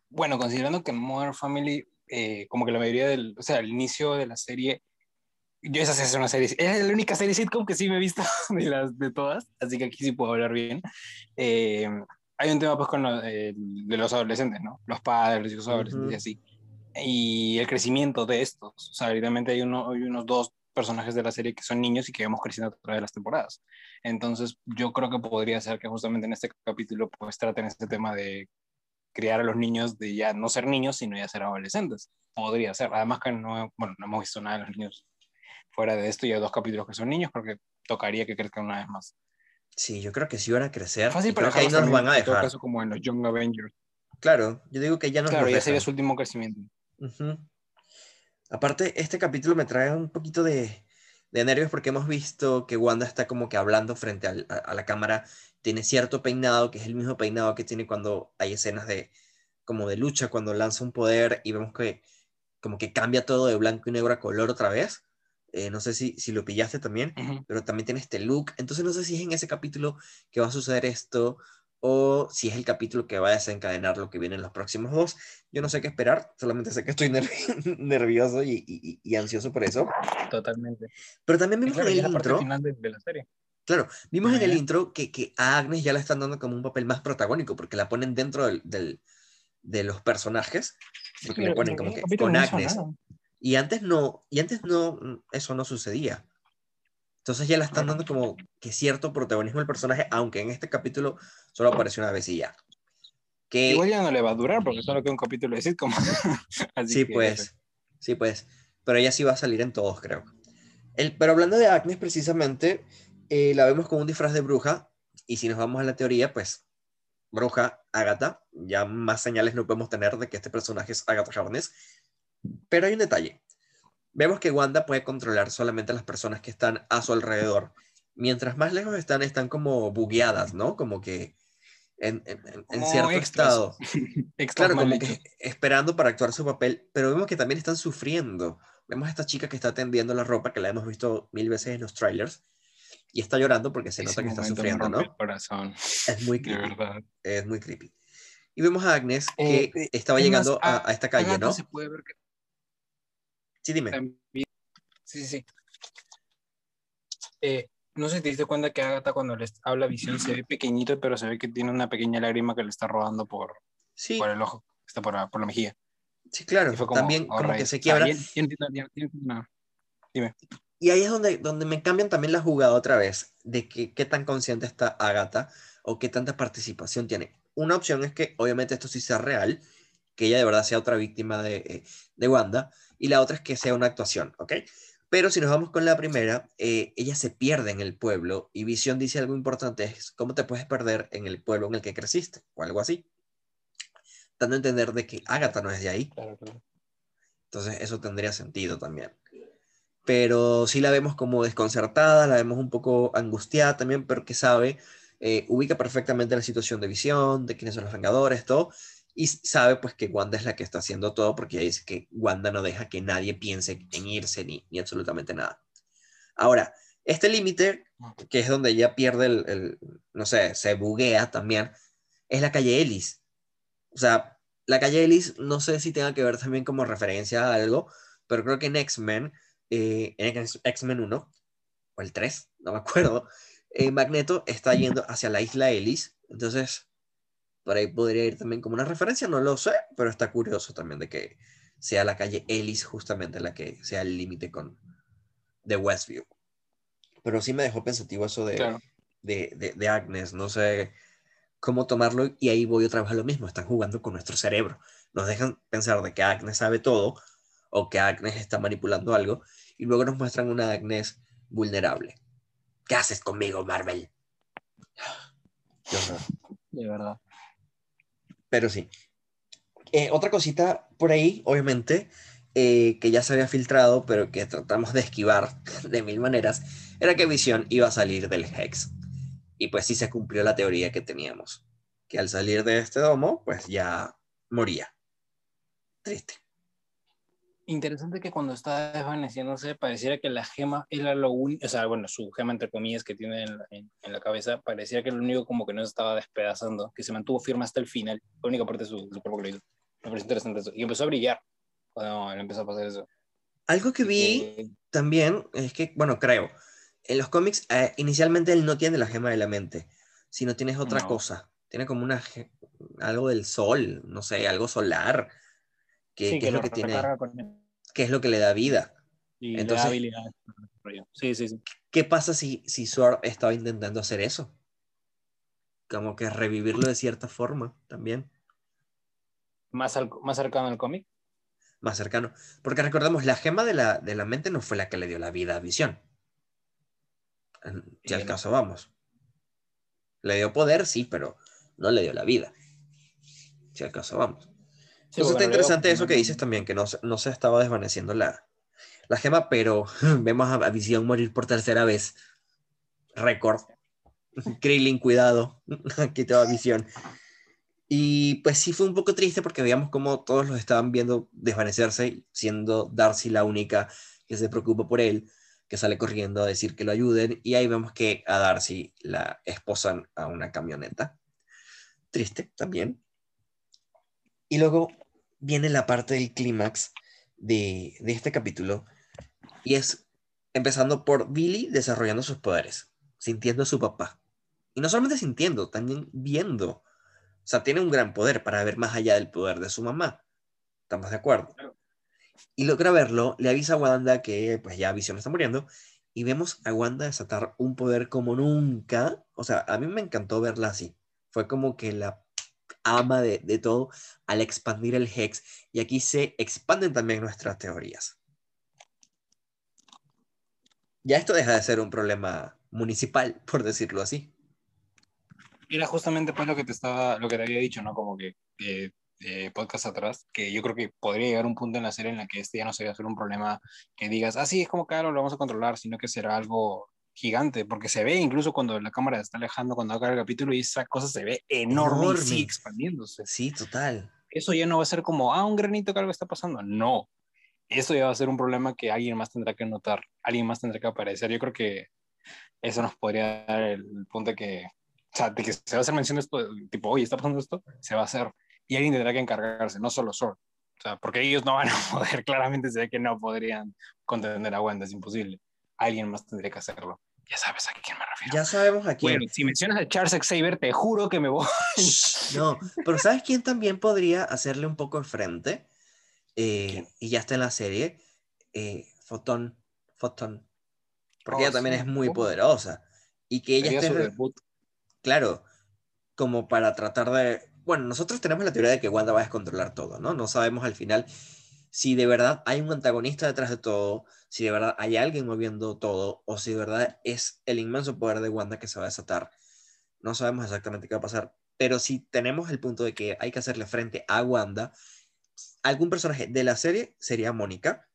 [SPEAKER 2] bueno, considerando que Modern Family, eh, como que la mayoría del, o sea, el inicio de la serie, yo esa es una serie, es la única serie sitcom que sí me he visto *laughs* de las de todas, así que aquí sí puedo hablar bien. Eh, hay un tema pues con lo, eh, de los adolescentes, ¿no? Los padres, los hijos adolescentes
[SPEAKER 1] Ujú.
[SPEAKER 2] y así. Y el crecimiento de estos, o sea, evidentemente hay, uno, hay unos dos personajes de la serie que son niños y que vemos creciendo a través de las temporadas. Entonces, yo creo que podría ser que justamente en este capítulo pues traten este tema de criar a los niños de ya no ser niños, sino ya ser adolescentes. Podría ser. Además que no, bueno, no hemos visto nada de los niños fuera de esto y hay dos capítulos que son niños, creo que tocaría que crezcan una vez más.
[SPEAKER 1] Sí, yo creo que sí van a crecer.
[SPEAKER 2] Fácil
[SPEAKER 1] creo que ahí no los van a
[SPEAKER 2] también, en todo
[SPEAKER 1] dejar.
[SPEAKER 2] caso, como en los Young Avengers.
[SPEAKER 1] Claro, yo digo que ya no
[SPEAKER 2] Claro, ya sería su último crecimiento.
[SPEAKER 1] Aparte, este capítulo me trae un poquito de, de nervios porque hemos visto que Wanda está como que hablando frente al- a, a la cámara, tiene cierto peinado, que es el mismo peinado que tiene cuando hay escenas de como de lucha, cuando lanza un poder y vemos que como que cambia todo de blanco y negro a color otra vez. Eh, no sé si, si lo pillaste también, pero también tiene este look. Entonces no sé si es en ese capítulo que va a suceder esto o si es el capítulo que va a desencadenar lo que viene en los próximos dos. Yo no sé qué esperar, solamente sé que estoy nervi- *laughs* nervioso y, y- y ansioso por eso.
[SPEAKER 2] Totalmente.
[SPEAKER 1] Pero también vimos
[SPEAKER 2] claro,
[SPEAKER 1] en el
[SPEAKER 2] parte
[SPEAKER 1] intro,
[SPEAKER 2] final de, de la serie.
[SPEAKER 1] claro, vimos en el intro que, que a Agnes ya la están dando como un papel más protagónico porque la ponen dentro del, del- de los personajes, porque le
[SPEAKER 2] Pero
[SPEAKER 1] ponen
[SPEAKER 2] en
[SPEAKER 1] como que con Agnes.
[SPEAKER 2] nada.
[SPEAKER 1] Y antes no, y antes no, mm, eso no sucedía. Entonces ya le están dando como que cierto protagonismo al personaje, aunque en este capítulo solo apareció una vez y ya. Que,
[SPEAKER 2] Igual ya no le va a durar porque solo queda un capítulo de sitcom. *laughs* Así
[SPEAKER 1] sí,
[SPEAKER 2] que,
[SPEAKER 1] pues, sí, pues, pero ella sí va a salir en todos, creo. El, pero hablando de Agnes, precisamente, eh, la vemos con un disfraz de bruja, y si nos vamos a la teoría, pues, bruja, Agatha, ya más señales no podemos tener de que este personaje es Agatha Harkness, pero hay un detalle. Vemos que Wanda puede controlar solamente a las personas que están a su alrededor. Mientras más lejos están, están como bugueadas, ¿no? Como que en, en- en- cierto
[SPEAKER 2] extras.
[SPEAKER 1] estado. *laughs* Claro, como que esperando para actuar su papel, pero vemos que también están sufriendo. Vemos a esta chica que está tendiendo la ropa, que la hemos visto mil veces en los trailers, y está llorando porque se
[SPEAKER 2] Ese
[SPEAKER 1] nota que está sufriendo, ¿no? Es muy *laughs* creepy, es muy creepy. Y vemos a Agnes que
[SPEAKER 2] Eh,
[SPEAKER 1] estaba
[SPEAKER 2] es
[SPEAKER 1] llegando
[SPEAKER 2] más,
[SPEAKER 1] a, a esta calle, ¿no?
[SPEAKER 2] se puede ver que
[SPEAKER 1] Sí, dime.
[SPEAKER 2] también. Sí, sí, sí. Eh, no sé si te diste cuenta que Agatha cuando les habla Visión se ve pequeñito, pero se ve que tiene una pequeña lágrima que le está rodando por,
[SPEAKER 1] Sí,
[SPEAKER 2] por el ojo, está por la, por la mejilla.
[SPEAKER 1] sí, claro.
[SPEAKER 2] Como,
[SPEAKER 1] También
[SPEAKER 2] oh,
[SPEAKER 1] como que se quiebra.
[SPEAKER 2] nada.
[SPEAKER 1] Y ahí es donde, donde me cambian también la jugada otra vez, de que, qué tan consciente está Agatha o qué tanta participación tiene. Una opción es que obviamente esto sí sea real, que ella de verdad sea otra víctima de, eh, de Wanda, y la otra es que sea una actuación, ¿ok? Pero si nos vamos con la primera, eh, ella se pierde en el pueblo y Visión dice algo importante, es cómo te puedes perder en el pueblo en el que creciste, o algo así. Dando a entender de que Agatha no es de ahí.
[SPEAKER 2] Claro, claro.
[SPEAKER 1] Entonces eso tendría sentido también. Pero sí la vemos como desconcertada, la vemos un poco angustiada también, pero que sabe, eh, ubica perfectamente la situación de visión, de quiénes son los Vengadores, todo, y sabe pues que Wanda es la que está haciendo todo porque ella dice que Wanda no deja que nadie piense en irse ni, ni absolutamente nada. Ahora, este límite, que es donde ella pierde el, el, no sé, se buguea también, es la calle Ellis. O sea, la calle Ellis no sé si tenga que ver también como referencia a algo, pero creo que en X-Men, eh, en X-Men 1, o el 3, no me acuerdo, eh, Magneto está yendo hacia la isla Ellis, entonces por ahí podría ir también como una referencia, no lo sé, pero está curioso también de que sea la calle Ellis justamente la que sea el límite con de Westview. Pero sí me dejó pensativo eso de,
[SPEAKER 2] Claro.
[SPEAKER 1] de, de, de Agnes, no sé cómo tomarlo y ahí voy otra vez a lo mismo, están jugando con nuestro cerebro, nos dejan pensar de que Agnes sabe todo o que Agnes está manipulando algo y luego nos muestran una Agnes vulnerable. ¿Qué haces conmigo, Marvel?
[SPEAKER 2] De verdad.
[SPEAKER 1] Pero sí. Eh, otra cosita por ahí, obviamente, eh, que ya se había filtrado, pero que tratamos de esquivar *laughs* de mil maneras, era que Visión iba a salir del Hex. Y pues sí se cumplió la teoría que teníamos, que al salir de este domo, pues ya moría. Triste.
[SPEAKER 2] Interesante que cuando estaba desvaneciéndose pareciera que la gema era lo único, o sea, bueno, su gema entre comillas que tiene en la, en, la, cabeza, parecía que lo único como que no se estaba despedazando, que se mantuvo firme hasta el final, la única parte de su, de su cuerpo que lo hizo. Me pareció interesante eso. Y empezó a brillar cuando empezó a pasar eso.
[SPEAKER 1] Algo que vi eh, también es que, bueno, creo, en los cómics eh, inicialmente él no tiene la gema de la mente, sino tienes otra no. cosa. Tiene como una algo del sol, no sé, algo solar que,
[SPEAKER 2] sí,
[SPEAKER 1] que,
[SPEAKER 2] que
[SPEAKER 1] es lo que tiene, que es lo que le da vida.
[SPEAKER 2] Y
[SPEAKER 1] Entonces,
[SPEAKER 2] da habilidades. Sí, sí, sí.
[SPEAKER 1] ¿Qué pasa si, si Sword estaba intentando hacer eso? Como que revivirlo de cierta forma también.
[SPEAKER 2] ¿Más, al, más cercano al cómic?
[SPEAKER 1] Más cercano. Porque recordemos, la gema de la, de la mente no fue la que le dio la vida a Visión. Si al caso vamos. Le dio poder, sí, pero no le dio la vida. Si al caso vamos.
[SPEAKER 2] Sí,
[SPEAKER 1] Entonces
[SPEAKER 2] bueno,
[SPEAKER 1] está interesante eso que dices también, que no, no se estaba desvaneciendo la, la gema, pero *laughs* vemos a, a Visión morir por tercera vez. Récord. *laughs* Krillin, cuidado. *laughs* Aquí te va Visión. Y pues sí fue un poco triste porque veíamos como todos los estaban viendo desvanecerse, siendo Darcy la única que se preocupa por él, que sale corriendo a decir que lo ayuden. Y ahí vemos que a Darcy la esposan a una camioneta. Triste también. Y luego viene la parte del clímax de, de este capítulo y es empezando por Billy desarrollando sus poderes, sintiendo a su papá. Y no solamente sintiendo, también viendo. O sea, tiene un gran poder para ver más allá del poder de su mamá. ¿Estamos de acuerdo? Y logra verlo, le avisa a Wanda que pues ya Visión está muriendo y vemos a Wanda desatar un poder como nunca. O sea, a mí me encantó verla así. Fue como que la ama de, de todo al expandir el Hex y aquí se expanden también nuestras teorías. Ya esto deja de ser un problema municipal, por decirlo así.
[SPEAKER 2] Era justamente pues lo que te estaba, lo que te había dicho, ¿no? Como que eh, eh, podcast atrás, que yo creo que podría llegar un punto en la serie en la que este ya no sería solo un problema que digas, ah, sí, es como claro, lo vamos a controlar, sino que será algo gigante, porque se ve incluso cuando la cámara está alejando, cuando acaba el capítulo y esa cosa se ve enorme,
[SPEAKER 1] Enorme.
[SPEAKER 2] y sigue expandiéndose.
[SPEAKER 1] Sí, total.
[SPEAKER 2] Eso ya no va a ser como, ah, un granito que algo está pasando. No. Eso ya va a ser un problema que alguien más tendrá que notar, alguien más tendrá que aparecer. Yo creo que eso nos podría dar el punto de que, o sea, de que se va a hacer mención de esto, tipo, oye, está pasando esto, se va a hacer. Y alguien tendrá que encargarse, no solo Sword. O sea, porque ellos no van a *laughs* poder, claramente se ve que no podrían contener a Wanda, es imposible. Alguien más tendría que hacerlo. Ya sabes a quién me refiero.
[SPEAKER 1] Ya sabemos a quién.
[SPEAKER 2] Bueno, si mencionas a Charles Xavier, te juro que me voy.
[SPEAKER 1] No, pero ¿sabes quién también podría hacerle un poco el frente? Eh, y ya está en la serie. Eh, Fotón. Fotón. Porque
[SPEAKER 2] Oh,
[SPEAKER 1] ella también
[SPEAKER 2] sí.
[SPEAKER 1] es muy
[SPEAKER 2] Oh.
[SPEAKER 1] poderosa. Y que ella esté, re- claro, como para tratar de... Bueno, nosotros tenemos la teoría de que Wanda va a descontrolar todo, ¿no? No sabemos al final si de verdad hay un antagonista detrás de todo, si de verdad hay alguien moviendo todo, o si de verdad es el inmenso poder de Wanda que se va a desatar. No sabemos exactamente qué va a pasar, pero si tenemos el punto de que hay que hacerle frente a Wanda, algún personaje de la serie sería Mónica,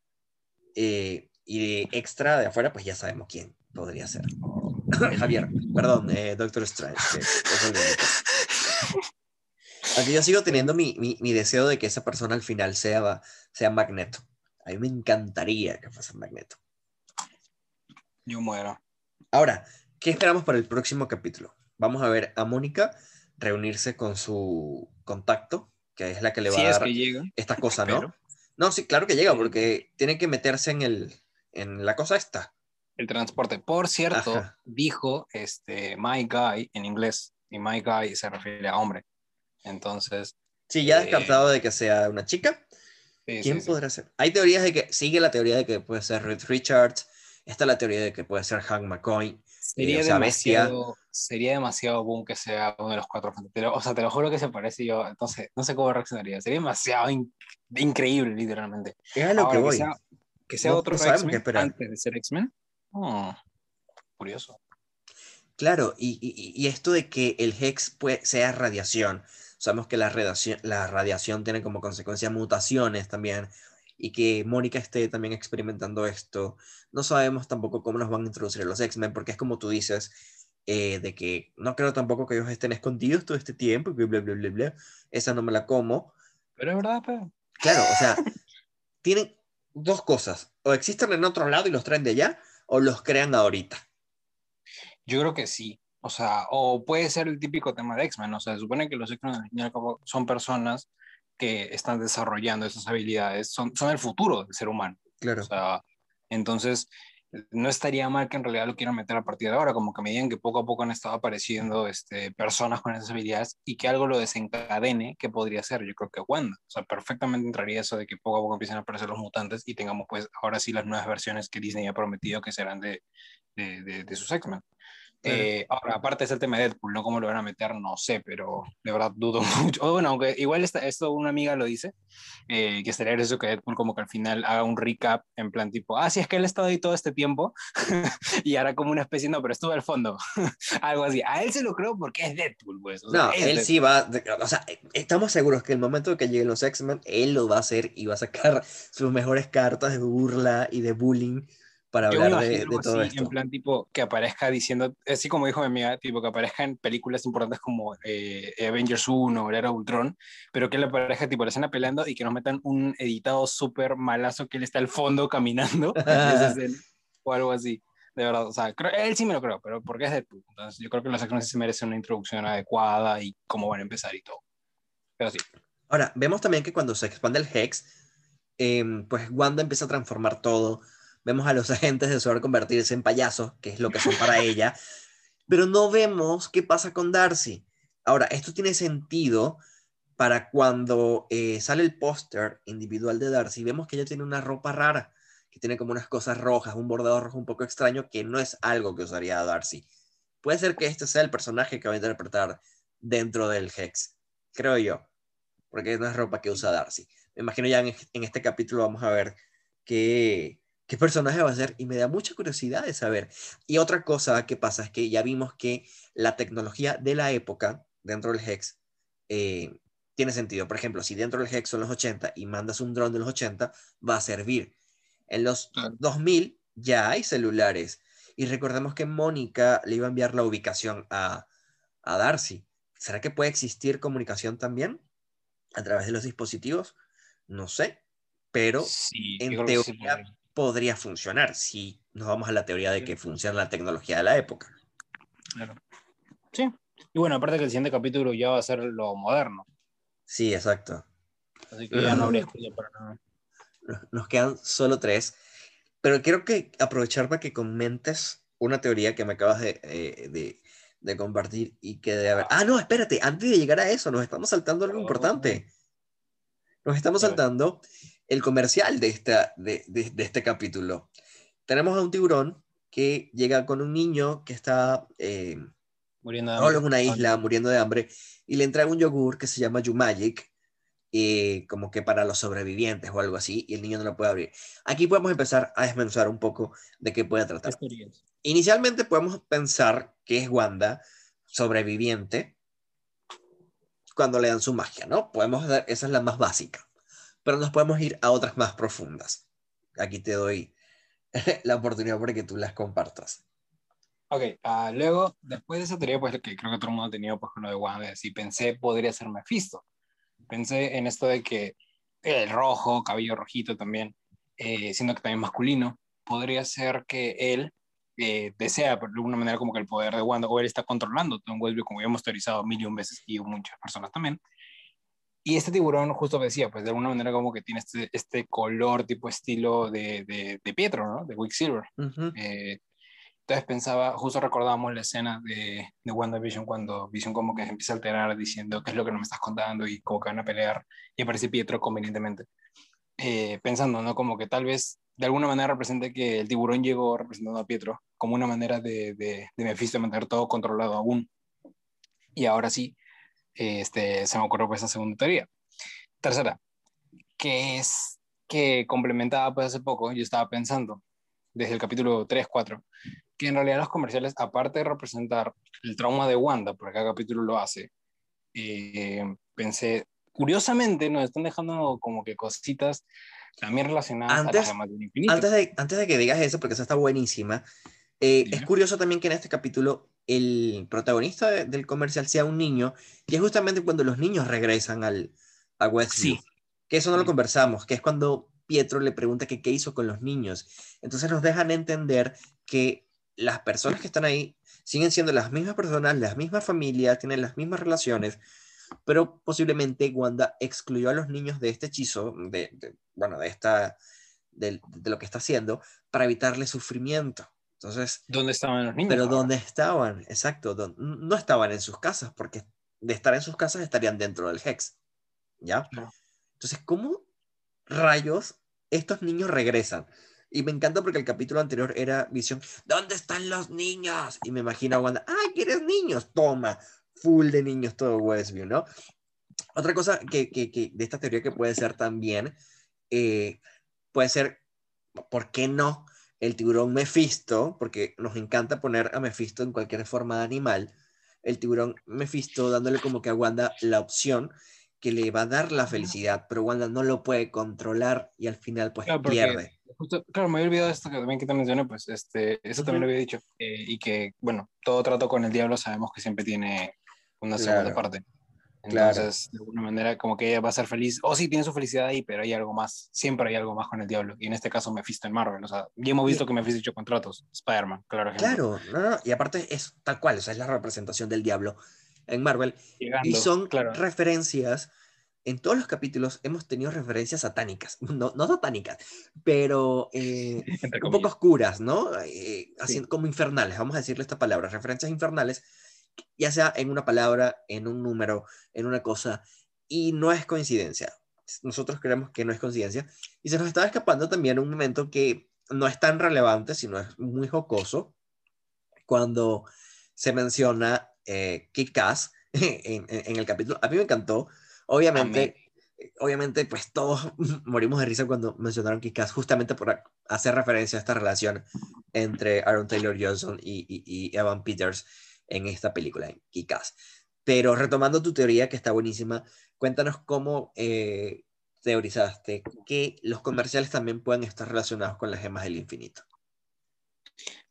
[SPEAKER 1] eh, y de extra de afuera, pues ya sabemos quién podría ser. *laughs* Javier, perdón, eh, Doctor Strange. *laughs* Aunque yo sigo teniendo mi, mi, mi deseo de que esa persona al final sea, sea Magneto. A mí me encantaría que fuese Magneto.
[SPEAKER 2] Yo muero.
[SPEAKER 1] Ahora, ¿qué esperamos para el próximo capítulo? Vamos a ver a Mónica reunirse con su contacto, que es la que le va a dar esta cosa, ¿no? No, sí, claro que llega, porque tiene que meterse en, el, en la cosa esta.
[SPEAKER 2] El transporte. Por cierto,
[SPEAKER 1] Ajá.
[SPEAKER 2] dijo este, my guy en inglés. Y my guy se refiere a hombre. Entonces.
[SPEAKER 1] Sí, ya
[SPEAKER 2] Eh,
[SPEAKER 1] descartado de que sea una chica.
[SPEAKER 2] sí,
[SPEAKER 1] ¿Quién
[SPEAKER 2] sí, sí.
[SPEAKER 1] podrá ser? Hay teorías de que sigue la teoría de que puede ser Reed Richards. Está la teoría de que puede ser Hank McCoy.
[SPEAKER 2] Sería,
[SPEAKER 1] Eh, o sea, bestia.
[SPEAKER 2] demasiado, sería demasiado boom que sea uno de los cuatro fantasmas. O sea, te lo juro que se parece yo. Entonces, no sé cómo reaccionaría. Sería demasiado in- increíble, literalmente.
[SPEAKER 1] Es a lo
[SPEAKER 2] Ahora,
[SPEAKER 1] que voy.
[SPEAKER 2] sea, que sea
[SPEAKER 1] No-
[SPEAKER 2] otro
[SPEAKER 1] no
[SPEAKER 2] X-Men antes de ser X-Men. Hmm, curioso.
[SPEAKER 1] Claro, y, y- y esto de que el Hex sea radiación. Sabemos que la radiación, la radiación tiene como consecuencia mutaciones también, y que Mónica esté también experimentando esto. No sabemos tampoco cómo nos van a introducir los X-Men, porque es como tú dices, eh, de que no creo tampoco que ellos estén escondidos todo este tiempo, y bla, bla, bla, bla. Esa no me la como.
[SPEAKER 2] Pero es verdad, pero...
[SPEAKER 1] Claro, o sea, *laughs* tienen dos cosas. O existen en otro lado y los traen de allá, o los crean ahorita.
[SPEAKER 2] Yo creo que sí. O sea, o puede ser el típico tema de X-Men. O sea, se supone que los X-Men al fin y al cabo, son personas que están desarrollando esas habilidades, son, son el futuro del ser humano.
[SPEAKER 1] Claro.
[SPEAKER 2] O sea, entonces, no estaría mal que en realidad lo quieran meter a partir de ahora, como que me digan que poco a poco han estado apareciendo este, personas con esas habilidades y que algo lo desencadene, que podría ser, yo creo que Wanda. O sea, perfectamente entraría eso de que poco a poco empiecen a aparecer los mutantes y tengamos pues ahora sí las nuevas versiones que Disney ha prometido que serán de, de, de, de sus X-Men. Eh, ahora, aparte es el tema de Deadpool, ¿no? ¿Cómo lo van a meter? No sé, pero de verdad dudo *laughs* mucho. O bueno, aunque igual está, esto una amiga lo dice, eh, que estaría eso que Deadpool como que al final haga un recap en plan tipo, ah, sí, es que él ha estado ahí todo este tiempo *laughs* y hará como una especie, no, pero estuvo al fondo, *laughs* algo así. A él se lo creo porque es Deadpool, pues. O sea,
[SPEAKER 1] No, él
[SPEAKER 2] Deadpool.
[SPEAKER 1] sí va, o sea, estamos seguros que el momento que lleguen los X-Men, él lo va a hacer y va a sacar sus mejores cartas de burla y de bullying para
[SPEAKER 2] Yo
[SPEAKER 1] hablar de, de todo
[SPEAKER 2] así,
[SPEAKER 1] esto.
[SPEAKER 2] en plan tipo que aparezca diciendo, así como dijo mi amiga, tipo que aparezca en películas importantes como eh, Avengers 1 o Era Ultron, pero que él aparezca tipo la escena peleando y que nos metan un editado súper malazo que él está al fondo caminando *laughs* o algo así. De verdad, o sea, creo- él sí me lo creo, pero porque es Deadpool. Entonces yo creo que los X-Men sí se merecen una introducción adecuada y cómo van a empezar y todo. Pero sí.
[SPEAKER 1] Ahora, vemos también que cuando se expande el Hex, em, pues Wanda empieza a transformar todo. Vemos a los *laughs* agentes de Sword convertirse en payasos, que es lo que son para ella, pero no vemos qué pasa con Darcy. Ahora, esto tiene sentido para cuando eh, sale el póster individual de Darcy, vemos que ella tiene una ropa rara, que tiene como unas cosas rojas, un bordado rojo un poco extraño, que no es algo que usaría Darcy. Puede ser que este sea el personaje que va a interpretar dentro del Hex, creo yo, porque no es ropa que usa Darcy. Me imagino ya en, en este capítulo vamos a ver qué, qué personaje va a ser y me da mucha curiosidad de saber. Y otra cosa que pasa es que ya vimos que la tecnología de la época dentro del Hex eh, tiene sentido. Por ejemplo, si dentro del Hex son los 80 y mandas un dron de los 80, va a servir. En los
[SPEAKER 2] Claro.
[SPEAKER 1] 2000 ya hay celulares. Y recordemos que Mónica le iba a enviar la ubicación a, a Darcy. ¿Será que puede existir comunicación también a través de los dispositivos? No sé, pero
[SPEAKER 2] Sí,
[SPEAKER 1] en
[SPEAKER 2] que sí
[SPEAKER 1] teoría
[SPEAKER 2] podría.
[SPEAKER 1] funcionar si nos vamos a la teoría de que funciona la tecnología de la época.
[SPEAKER 2] Claro. Sí. Y bueno, aparte que el siguiente capítulo ya va a ser lo moderno.
[SPEAKER 1] Sí, exacto.
[SPEAKER 2] Así que ya no habría excusa para nada.
[SPEAKER 1] Nos- quedan solo tres, pero quiero que aprovechar para que comentes una teoría que me acabas de, eh, de, de compartir y que debe haber... Ah, no, espérate, antes de llegar a eso, nos estamos saltando algo
[SPEAKER 2] Oh.
[SPEAKER 1] importante. Nos estamos saltando el comercial de, esta, de, de- de este capítulo. Tenemos a un tiburón que llega con un niño que está eh,
[SPEAKER 2] Muriendo de hambre.
[SPEAKER 1] en una isla muriendo de hambre y le entrega un yogur que se llama Yumagic, eh, como que para los sobrevivientes o algo así, y el niño no lo puede abrir. Aquí podemos empezar a desmenuzar un poco de qué puede tratar. Inicialmente podemos pensar que es Wanda, sobreviviente, cuando le dan su magia, ¿no? Podemos dar, esa es la más básica, pero nos podemos ir a otras más profundas. Aquí te doy *laughs* la oportunidad para que tú las compartas.
[SPEAKER 2] Ok, ah, luego, después de esa teoría, pues que creo que todo el mundo ha tenido, pues con lo de Wanda, así pensé podría ser Mephisto. Pensé en esto de que el rojo, cabello rojito también, eh, siendo que también masculino, podría ser que él eh, desea, por alguna manera, como que el poder de Wanda, o él está controlando un Westview, como ya hemos teorizado mil y un veces, y muchas personas también. Y este tiburón justo decía, pues de alguna manera como que tiene este, este color tipo estilo de, de, de Pietro, ¿no? De Quicksilver.
[SPEAKER 1] Ujú.
[SPEAKER 2] Eh, entonces pensaba, justo recordábamos la escena de, de WandaVision cuando Vision como que se empieza a alterar diciendo qué es lo que no me estás contando y como que van a pelear y aparece Pietro convenientemente. Eh, pensando, ¿no? Como que tal vez de alguna manera represente que el tiburón llegó representando a Pietro como una manera de, de, de Mephisto mantener todo controlado aún. Y ahora sí, este, se me ocurrió pues esa segunda teoría. Tercera, que es que complementaba pues hace poco, yo estaba pensando, desde el capítulo 3, 4, que en realidad los comerciales, aparte de representar el trauma de Wanda, porque cada capítulo lo hace, eh, pensé, curiosamente nos están dejando como que cositas también relacionadas
[SPEAKER 1] Antes-
[SPEAKER 2] a la gema del infinito.
[SPEAKER 1] Antes de, antes de que digas eso, porque esa está buenísima, eh, es curioso también que en este capítulo el protagonista de- del comercial sea un niño, y es justamente cuando los niños regresan al, a Westview.
[SPEAKER 2] Sí.
[SPEAKER 1] Que eso no lo conversamos, que es cuando Pietro le pregunta que qué hizo con los niños. Entonces nos dejan entender que las personas que están ahí siguen siendo las mismas personas, las mismas familias, tienen las mismas relaciones, pero posiblemente Wanda excluyó a los niños de este hechizo, de, de- bueno, de esta, de, de lo que está haciendo, para evitarle sufrimiento. Entonces,
[SPEAKER 2] ¿Dónde estaban los niños?
[SPEAKER 1] pero
[SPEAKER 2] ahora?
[SPEAKER 1] ¿dónde estaban? Exacto, no estaban en sus casas, porque de estar en sus casas estarían dentro del Hex. ¿Ya?
[SPEAKER 2] Claro.
[SPEAKER 1] Entonces, ¿cómo rayos estos niños regresan? Y me encanta porque el capítulo anterior era visión, ¿dónde están los niños? Y me imagino a Wanda, ¡ay, quieres niños! Toma, full de niños todo Westview, ¿no? Otra cosa que, que- que de esta teoría que puede ser también, eh, puede ser, ¿por qué no? El tiburón Mephisto, porque nos encanta poner a Mephisto en cualquier forma de animal. El tiburón Mephisto dándole como que a Wanda la opción que le va a dar la felicidad, pero Wanda no lo puede controlar y al final pues
[SPEAKER 2] Claro, porque
[SPEAKER 1] pierde.
[SPEAKER 2] Justo- claro, me había olvidado esto que también que te mencioné, pues este, eso también lo había dicho. eh, y que, bueno, todo trato con el diablo sabemos que siempre tiene una segunda
[SPEAKER 1] Claro.
[SPEAKER 2] Parte.
[SPEAKER 1] Claro.
[SPEAKER 2] Entonces, de alguna manera, como que ella va a ser feliz. O sí, tiene su felicidad ahí, pero hay algo más. Siempre hay algo más con el diablo. Y en este caso, Mephisto en Marvel. O sea, ya hemos visto que Mephisto hecho contratos. Spider-Man, claro. ejemplo.
[SPEAKER 1] Claro, no, no, y aparte es tal cual, o sea, es la representación del diablo en Marvel.
[SPEAKER 2] Llegando,
[SPEAKER 1] Y son
[SPEAKER 2] claro.
[SPEAKER 1] referencias, en todos los capítulos hemos tenido referencias satánicas, *laughs* no, no satánicas, pero eh, *laughs* un poco oscuras, ¿no? Eh, haciendo, Como infernales, vamos a decirle esta palabra, referencias infernales, ya sea en una palabra, en un número, en una cosa, y no es coincidencia. Nosotros creemos que no es coincidencia. Y se nos estaba escapando también un momento que no es tan relevante, sino es muy jocoso, cuando se menciona eh, *laughs* en, en- en el capítulo. A mí me encantó. Obviamente, obviamente, pues todos *laughs* morimos de risa cuando mencionaron Kick-Ass, justamente por hacer referencia a esta relación entre Aaron Taylor Johnson y, y- y Evan Peters en esta película, en Kick-Ass. Pero retomando tu teoría, que está buenísima, cuéntanos cómo eh, teorizaste que los comerciales también pueden estar relacionados con las gemas del infinito.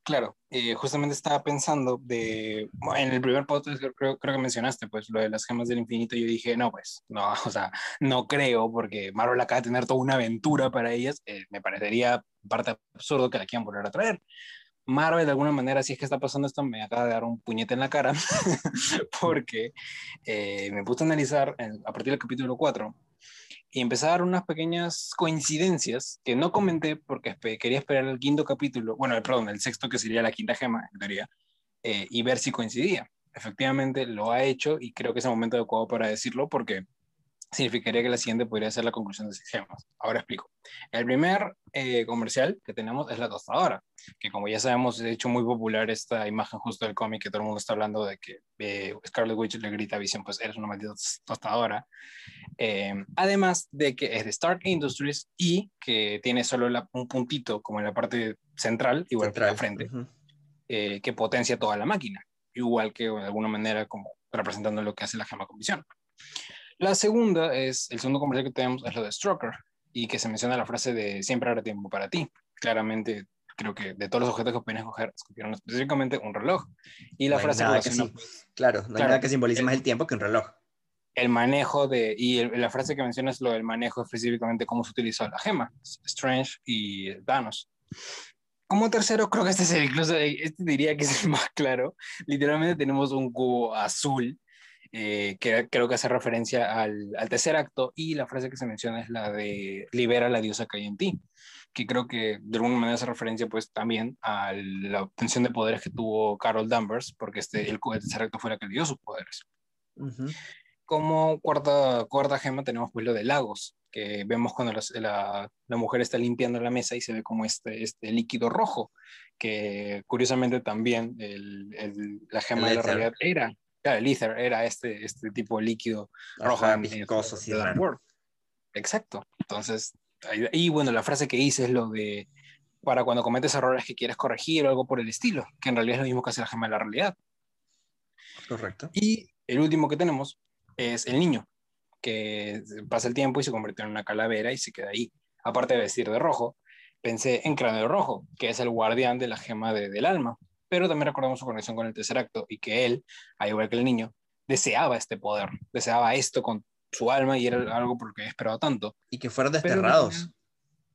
[SPEAKER 2] Claro, eh, justamente estaba pensando de, en el primer podcast creo, creo que mencionaste pues lo de las gemas del infinito, yo dije, no, pues, no, *laughs* o sea, no creo, porque Marvel acaba de tener toda una aventura para ellas, eh, me parecería parte absurdo que la quieran volver a traer. Marvel de alguna manera, si es que está pasando esto, me acaba de dar un puñete en la cara, *laughs* porque eh, me puse a analizar en- a partir del capítulo 4 y empecé a dar unas pequeñas coincidencias que no comenté porque quería esperar el quinto capítulo, bueno, el- perdón, el sexto que sería la quinta gema, en teoría, eh, y ver si coincidía. Efectivamente lo ha hecho y creo que es el momento adecuado para decirlo porque significaría que la siguiente podría ser la conclusión de seis gemas. Ahora explico. El primer eh, comercial que tenemos es la tostadora, que como ya sabemos, de hecho muy popular esta imagen justo del cómic que todo el mundo está hablando de que eh, Scarlet Witch le grita a Vision, pues eres una maldita tostadora. Eh, además de que es de Stark Industries y que tiene solo la- un puntito como en la parte central, igual que en la frente, eh, que potencia toda la máquina, igual que de alguna manera como representando lo que hace la gema con visión. La segunda es, el segundo comercial que tenemos es lo de Stroker, y que se menciona la frase de siempre habrá tiempo para ti. Claramente, creo que de todos los objetos que pueden escoger, escogieron específicamente un reloj. Y la
[SPEAKER 1] No
[SPEAKER 2] frase
[SPEAKER 1] que sí. Claro, no hay
[SPEAKER 2] Claro.
[SPEAKER 1] nada que simbolice
[SPEAKER 2] El-
[SPEAKER 1] más el tiempo que un reloj.
[SPEAKER 2] el manejo de, y el- la frase que menciona es lo del manejo específicamente cómo se utilizó la gema, Strange y Thanos. Como tercero, creo que este es el, incluso, este diría que es el más claro. Literalmente tenemos un cubo azul eh, que creo que hace referencia al, al tercer acto y la frase que se menciona es la de libera a la diosa que hay en ti, que creo que de alguna manera hace referencia pues también a la obtención de poderes que tuvo Carol Danvers, porque este, el, el tercer acto fue la que le dio sus poderes
[SPEAKER 1] Ujú.
[SPEAKER 2] como cuarta, cuarta gema tenemos pues lo de lagos, que vemos cuando las- la, la mujer está limpiando la mesa y se ve como este, este líquido rojo, que curiosamente también el, el- la gema
[SPEAKER 1] El
[SPEAKER 2] de la realidad era, claro, el ether era este, este tipo de líquido rojo
[SPEAKER 1] Ajá,
[SPEAKER 2] en-
[SPEAKER 1] viscoso,
[SPEAKER 2] de. World. Exacto. Entonces, y bueno, la frase que hice es lo de para cuando cometes errores que quieres corregir o algo por el estilo, que en realidad es lo mismo que hace la gema de la realidad.
[SPEAKER 1] Correcto.
[SPEAKER 2] Y el último que tenemos es el niño, que pasa el tiempo y se convierte en una calavera y se queda ahí. Aparte de vestir de rojo, pensé en Cráneo Rojo, que es el guardián de la gema del alma, pero también recordamos su conexión con el tercer acto y que él, al igual que el niño, deseaba este poder, deseaba esto con su alma y era algo por lo que esperado tanto.
[SPEAKER 1] Y que fueron desterrados.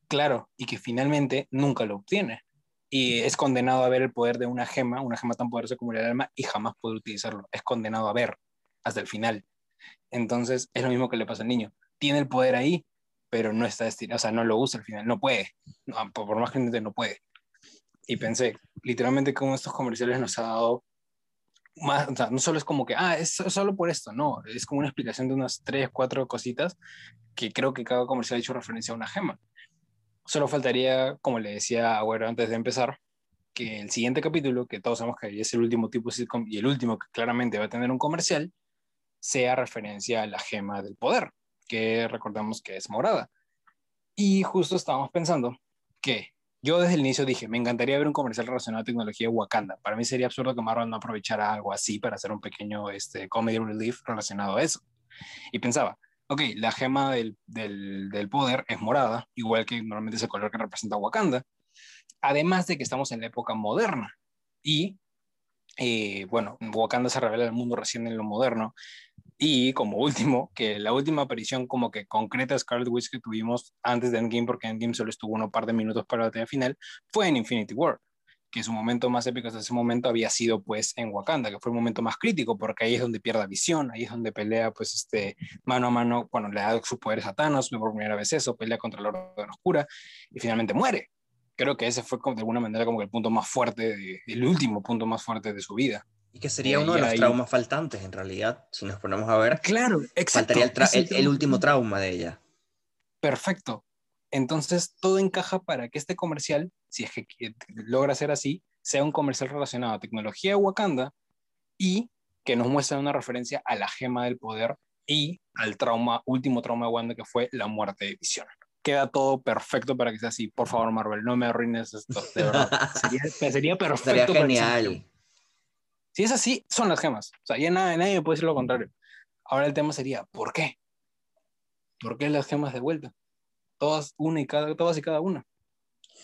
[SPEAKER 2] claro, y que finalmente nunca lo obtiene. Y es condenado a ver el poder de una gema, una gema tan poderosa como el alma, y jamás puede utilizarlo. Es condenado a ver hasta el final. Entonces, es lo mismo que le pasa al niño. Tiene el poder ahí, pero no está destinado, o sea, no lo usa al final, no puede. por, más que no puede. Y pensé, literalmente, cómo estos comerciales nos ha dado más, o sea, no solo es como que, ah, es solo por esto, no, es como una explicación de unas tres, cuatro cositas que creo que cada comercial ha hecho referencia a una gema. Solo faltaría, como le decía Agüero antes de empezar, que el siguiente capítulo, que todos sabemos que es el último tipo sitcom y el último que claramente va a tener un comercial, sea referencia a la gema del poder, que recordamos que es morada. Y justo estábamos pensando que yo desde el inicio dije, me encantaría ver un comercial relacionado a tecnología Wakanda. Para mí sería absurdo que Marvel no aprovechara algo así para hacer un pequeño este, comedy relief relacionado a eso. Y pensaba, ok, la gema del, del, del poder es morada, igual que normalmente es el color que representa Wakanda. Además de que estamos en la época moderna. Y, eh, bueno, Wakanda se revela al mundo recién en lo moderno. Y como último, que la última aparición como que concreta Scarlet Witch que tuvimos antes de Endgame, porque Endgame solo estuvo un par de minutos para la batalla final, fue en Infinity War, que su momento más épico hasta ese momento había sido pues en Wakanda, que fue el momento más crítico, porque ahí es donde pierde visión, ahí es donde pelea pues este mano a mano, cuando le da sus poderes a Thanos, por primera vez eso, pelea contra la Orden Oscura y finalmente muere. Creo que ese fue de alguna manera como el punto más fuerte, el último punto más fuerte de su vida.
[SPEAKER 1] Y que sería uno de los traumas faltantes, en realidad, si nos ponemos a ver.
[SPEAKER 2] Claro, exacto.
[SPEAKER 1] Faltaría el, último trauma de ella.
[SPEAKER 2] Perfecto. Entonces, todo encaja para que este comercial, si es que logra ser así, sea un comercial relacionado a tecnología de Wakanda y que nos muestre una referencia a la gema del poder y al trauma, último trauma de Wanda que fue la muerte de Visión. Queda todo perfecto para que sea así. Por favor, Marvel, no me arruines esto. De verdad. *laughs* sería, perfecto.
[SPEAKER 1] Sería genial.
[SPEAKER 2] Si es así, son las gemas. O sea, ya nadie, nadie puede decir lo contrario. Ahora el tema sería, ¿por qué? ¿Por qué las gemas de vuelta? Todas, una y cada, todas y cada una.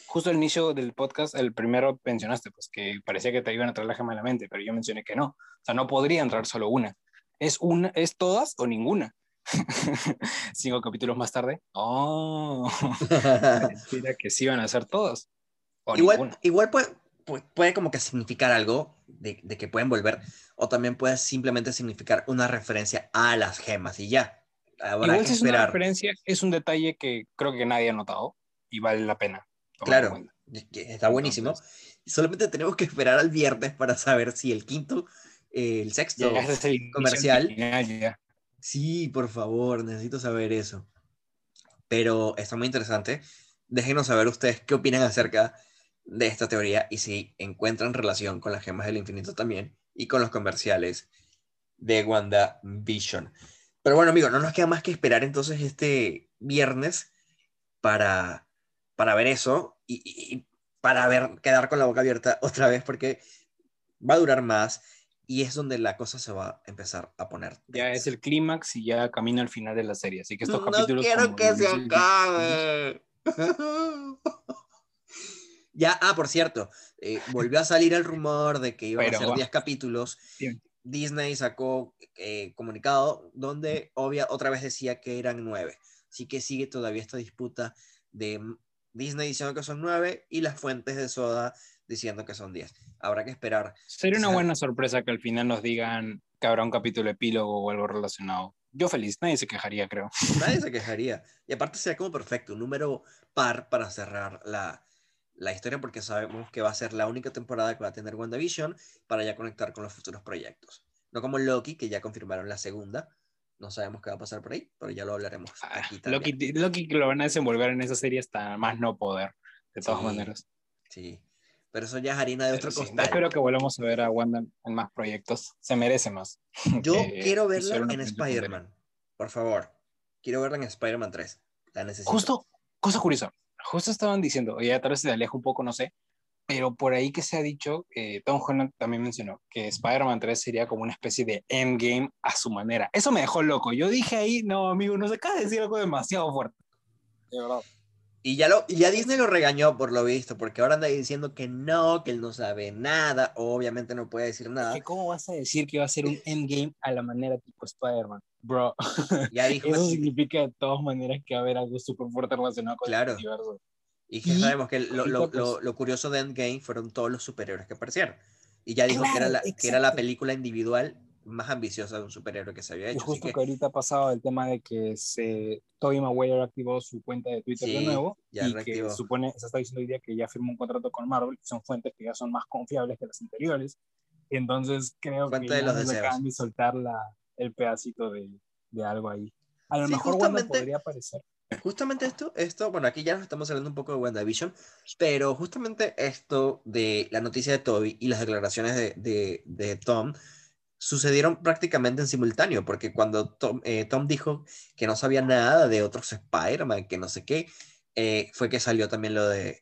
[SPEAKER 2] Justo al inicio del podcast, el primero mencionaste, pues que parecía que te iban a traer la gema de la mente, pero yo mencioné que no. O sea, no podría entrar solo una. Es una, es todas o ninguna. *laughs* Cinco capítulos más tarde, oh, *laughs* *laughs* Mira que sí iban a ser todas.
[SPEAKER 1] igual, igual puede, puede como que significar algo de, que pueden volver, o también puede simplemente significar una referencia a las gemas y ya.
[SPEAKER 2] Igual si es una referencia, es un detalle que creo que nadie ha notado y vale la pena.
[SPEAKER 1] Claro, está buenísimo. Solamente tenemos que esperar al viernes para saber si el quinto, eh, el sexto comercial. Sí, por favor, necesito saber eso. Pero está muy interesante. Déjenos saber ustedes qué opinan acerca de esta teoría y si encuentran relación con las gemas del infinito también y con los comerciales de Wanda Vision. Pero bueno, amigo, no nos queda más que esperar entonces este viernes para, para ver eso y, para ver, quedar con la boca abierta *laughs* otra vez porque va a durar más y es donde la cosa se va a empezar a poner.
[SPEAKER 2] Ya es el clímax y ya camina al final de la serie, así que estos
[SPEAKER 1] no
[SPEAKER 2] capítulos...
[SPEAKER 1] quiero que se acabe. *laughs* Ya, ah, por cierto, eh, volvió a salir el rumor de que iban a ser 10 capítulos. Disney sacó eh, comunicado donde obvia, otra vez decía que eran 9. Así que sigue todavía esta disputa de Disney diciendo que son 9 y las fuentes de Soda diciendo que son 10. Habrá que esperar.
[SPEAKER 2] Sería una buena sorpresa que al final nos digan que habrá un capítulo epílogo o algo relacionado. Yo feliz, nadie se quejaría, creo.
[SPEAKER 1] Nadie se quejaría. Y aparte sería como perfecto, un número par para cerrar la, la historia porque sabemos que va a ser la única temporada que va a tener WandaVision para ya conectar con los futuros proyectos. No como Loki, que ya confirmaron la segunda. No sabemos qué va a pasar por ahí, pero ya lo hablaremos
[SPEAKER 2] ah, aquí también. Loki, Loki lo van a desenvolver en esa serie hasta más no poder, de todas maneras.
[SPEAKER 1] Sí, pero eso ya es harina de otro costal.
[SPEAKER 2] espero que volvamos a ver a Wanda en más proyectos. Se merece más. *laughs*
[SPEAKER 1] Yo quiero verla en Spider-Man, por favor. Quiero verla en Spider-Man 3. La necesito.
[SPEAKER 2] Justo, cosa curiosa justo estaban diciendo, ya tal vez se aleja un poco, no sé, pero por ahí que se ha dicho, eh, Tom Holland también mencionó que Spider-Man 3 sería como una especie de endgame a su manera. Eso me dejó loco. Yo dije ahí, no, amigo, no se acaba de decir algo demasiado fuerte. De verdad.
[SPEAKER 1] Y ya, lo, ya Disney lo regañó por lo visto, porque ahora anda diciendo que no, que él no sabe nada, obviamente no puede decir nada.
[SPEAKER 2] ¿Cómo vas a decir que va a ser un endgame a la manera tipo Spider-Man? Bro, *laughs*
[SPEAKER 1] ya dijo
[SPEAKER 2] eso significa de todas maneras que va a haber algo súper fuerte relacionado con
[SPEAKER 1] claro.
[SPEAKER 2] el universo.
[SPEAKER 1] Y que sabemos que lo, lo, lo, lo, curioso de Endgame fueron todos los superhéroes que aparecieron. Y ya dijo que, era
[SPEAKER 2] Claro,
[SPEAKER 1] la, que era la película individual más ambiciosa de un superhéroe que se había
[SPEAKER 2] Y
[SPEAKER 1] hecho. así
[SPEAKER 2] justo
[SPEAKER 1] que,
[SPEAKER 2] que ahorita ha pasado el tema de que se, Tobey Maguire activó su cuenta de Twitter de
[SPEAKER 1] Sí,
[SPEAKER 2] nuevo
[SPEAKER 1] ya
[SPEAKER 2] y
[SPEAKER 1] reactivó.
[SPEAKER 2] que supone, se está diciendo hoy día que ya firmó un contrato con Marvel, que son fuentes que ya son más confiables que las anteriores. Entonces creo
[SPEAKER 1] Fuente
[SPEAKER 2] que
[SPEAKER 1] de los
[SPEAKER 2] acaban de soltar la, el pedacito de, de algo ahí. A lo
[SPEAKER 1] Sí,
[SPEAKER 2] mejor Wanda
[SPEAKER 1] justamente-
[SPEAKER 2] podría aparecer.
[SPEAKER 1] Justamente esto, esto, bueno, aquí ya nos estamos hablando un poco de WandaVision, pero justamente esto de la noticia de Toby y las declaraciones de, de, de Tom sucedieron prácticamente en simultáneo, porque cuando Tom, eh, Tom dijo que no sabía nada de otros Spider-Man, que no sé qué, eh, fue que salió también lo de,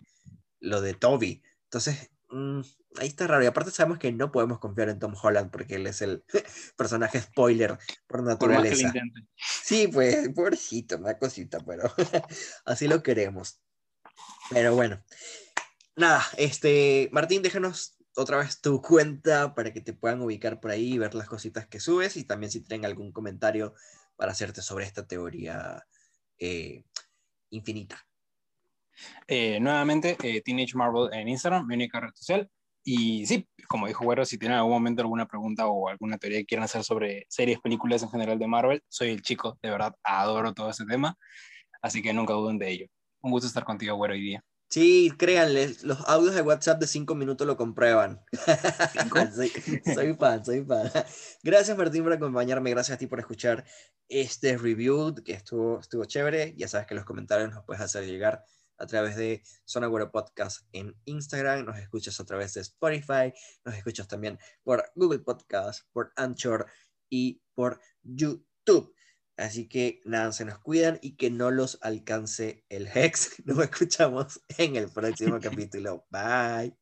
[SPEAKER 1] lo de Toby. Entonces, mm, ahí está raro. Y aparte sabemos que no podemos confiar en Tom Holland, porque él es el *laughs* personaje spoiler por
[SPEAKER 2] Por más que lo
[SPEAKER 1] naturaleza.
[SPEAKER 2] intente.
[SPEAKER 1] Sí, pues, pobrecito, una cosita, pero *laughs* así lo queremos. Pero bueno, nada, este, Martín, déjanos otra vez tu cuenta para que te puedan ubicar por ahí y ver las cositas que subes y también si tienen algún comentario para hacerte sobre esta teoría eh, infinita.
[SPEAKER 2] Eh, nuevamente, eh, Teenage Marvel en Instagram, mi única red social. Y sí, como dijo Güero, si tienen en algún momento alguna pregunta o alguna teoría que quieran hacer sobre series, películas en general de Marvel, soy el chico, de verdad, adoro todo ese tema. Así que nunca duden de ello. Un gusto estar contigo, Güero, hoy día.
[SPEAKER 1] Sí, créanle, los audios de WhatsApp de cinco minutos lo comprueban. *laughs* soy, soy fan, soy fan. Gracias Martín por acompañarme, gracias a ti por escuchar este review que estuvo, estuvo chévere. Ya sabes que los comentarios nos puedes hacer llegar a través de Zona Güero Podcast en Instagram, nos escuchas a través de Spotify, nos escuchas también por Google Podcast, por Anchor y por YouTube. Así que nada, se nos cuidan y que no los alcance el Hex. *laughs* Nos escuchamos en el próximo *laughs* capítulo. Bye.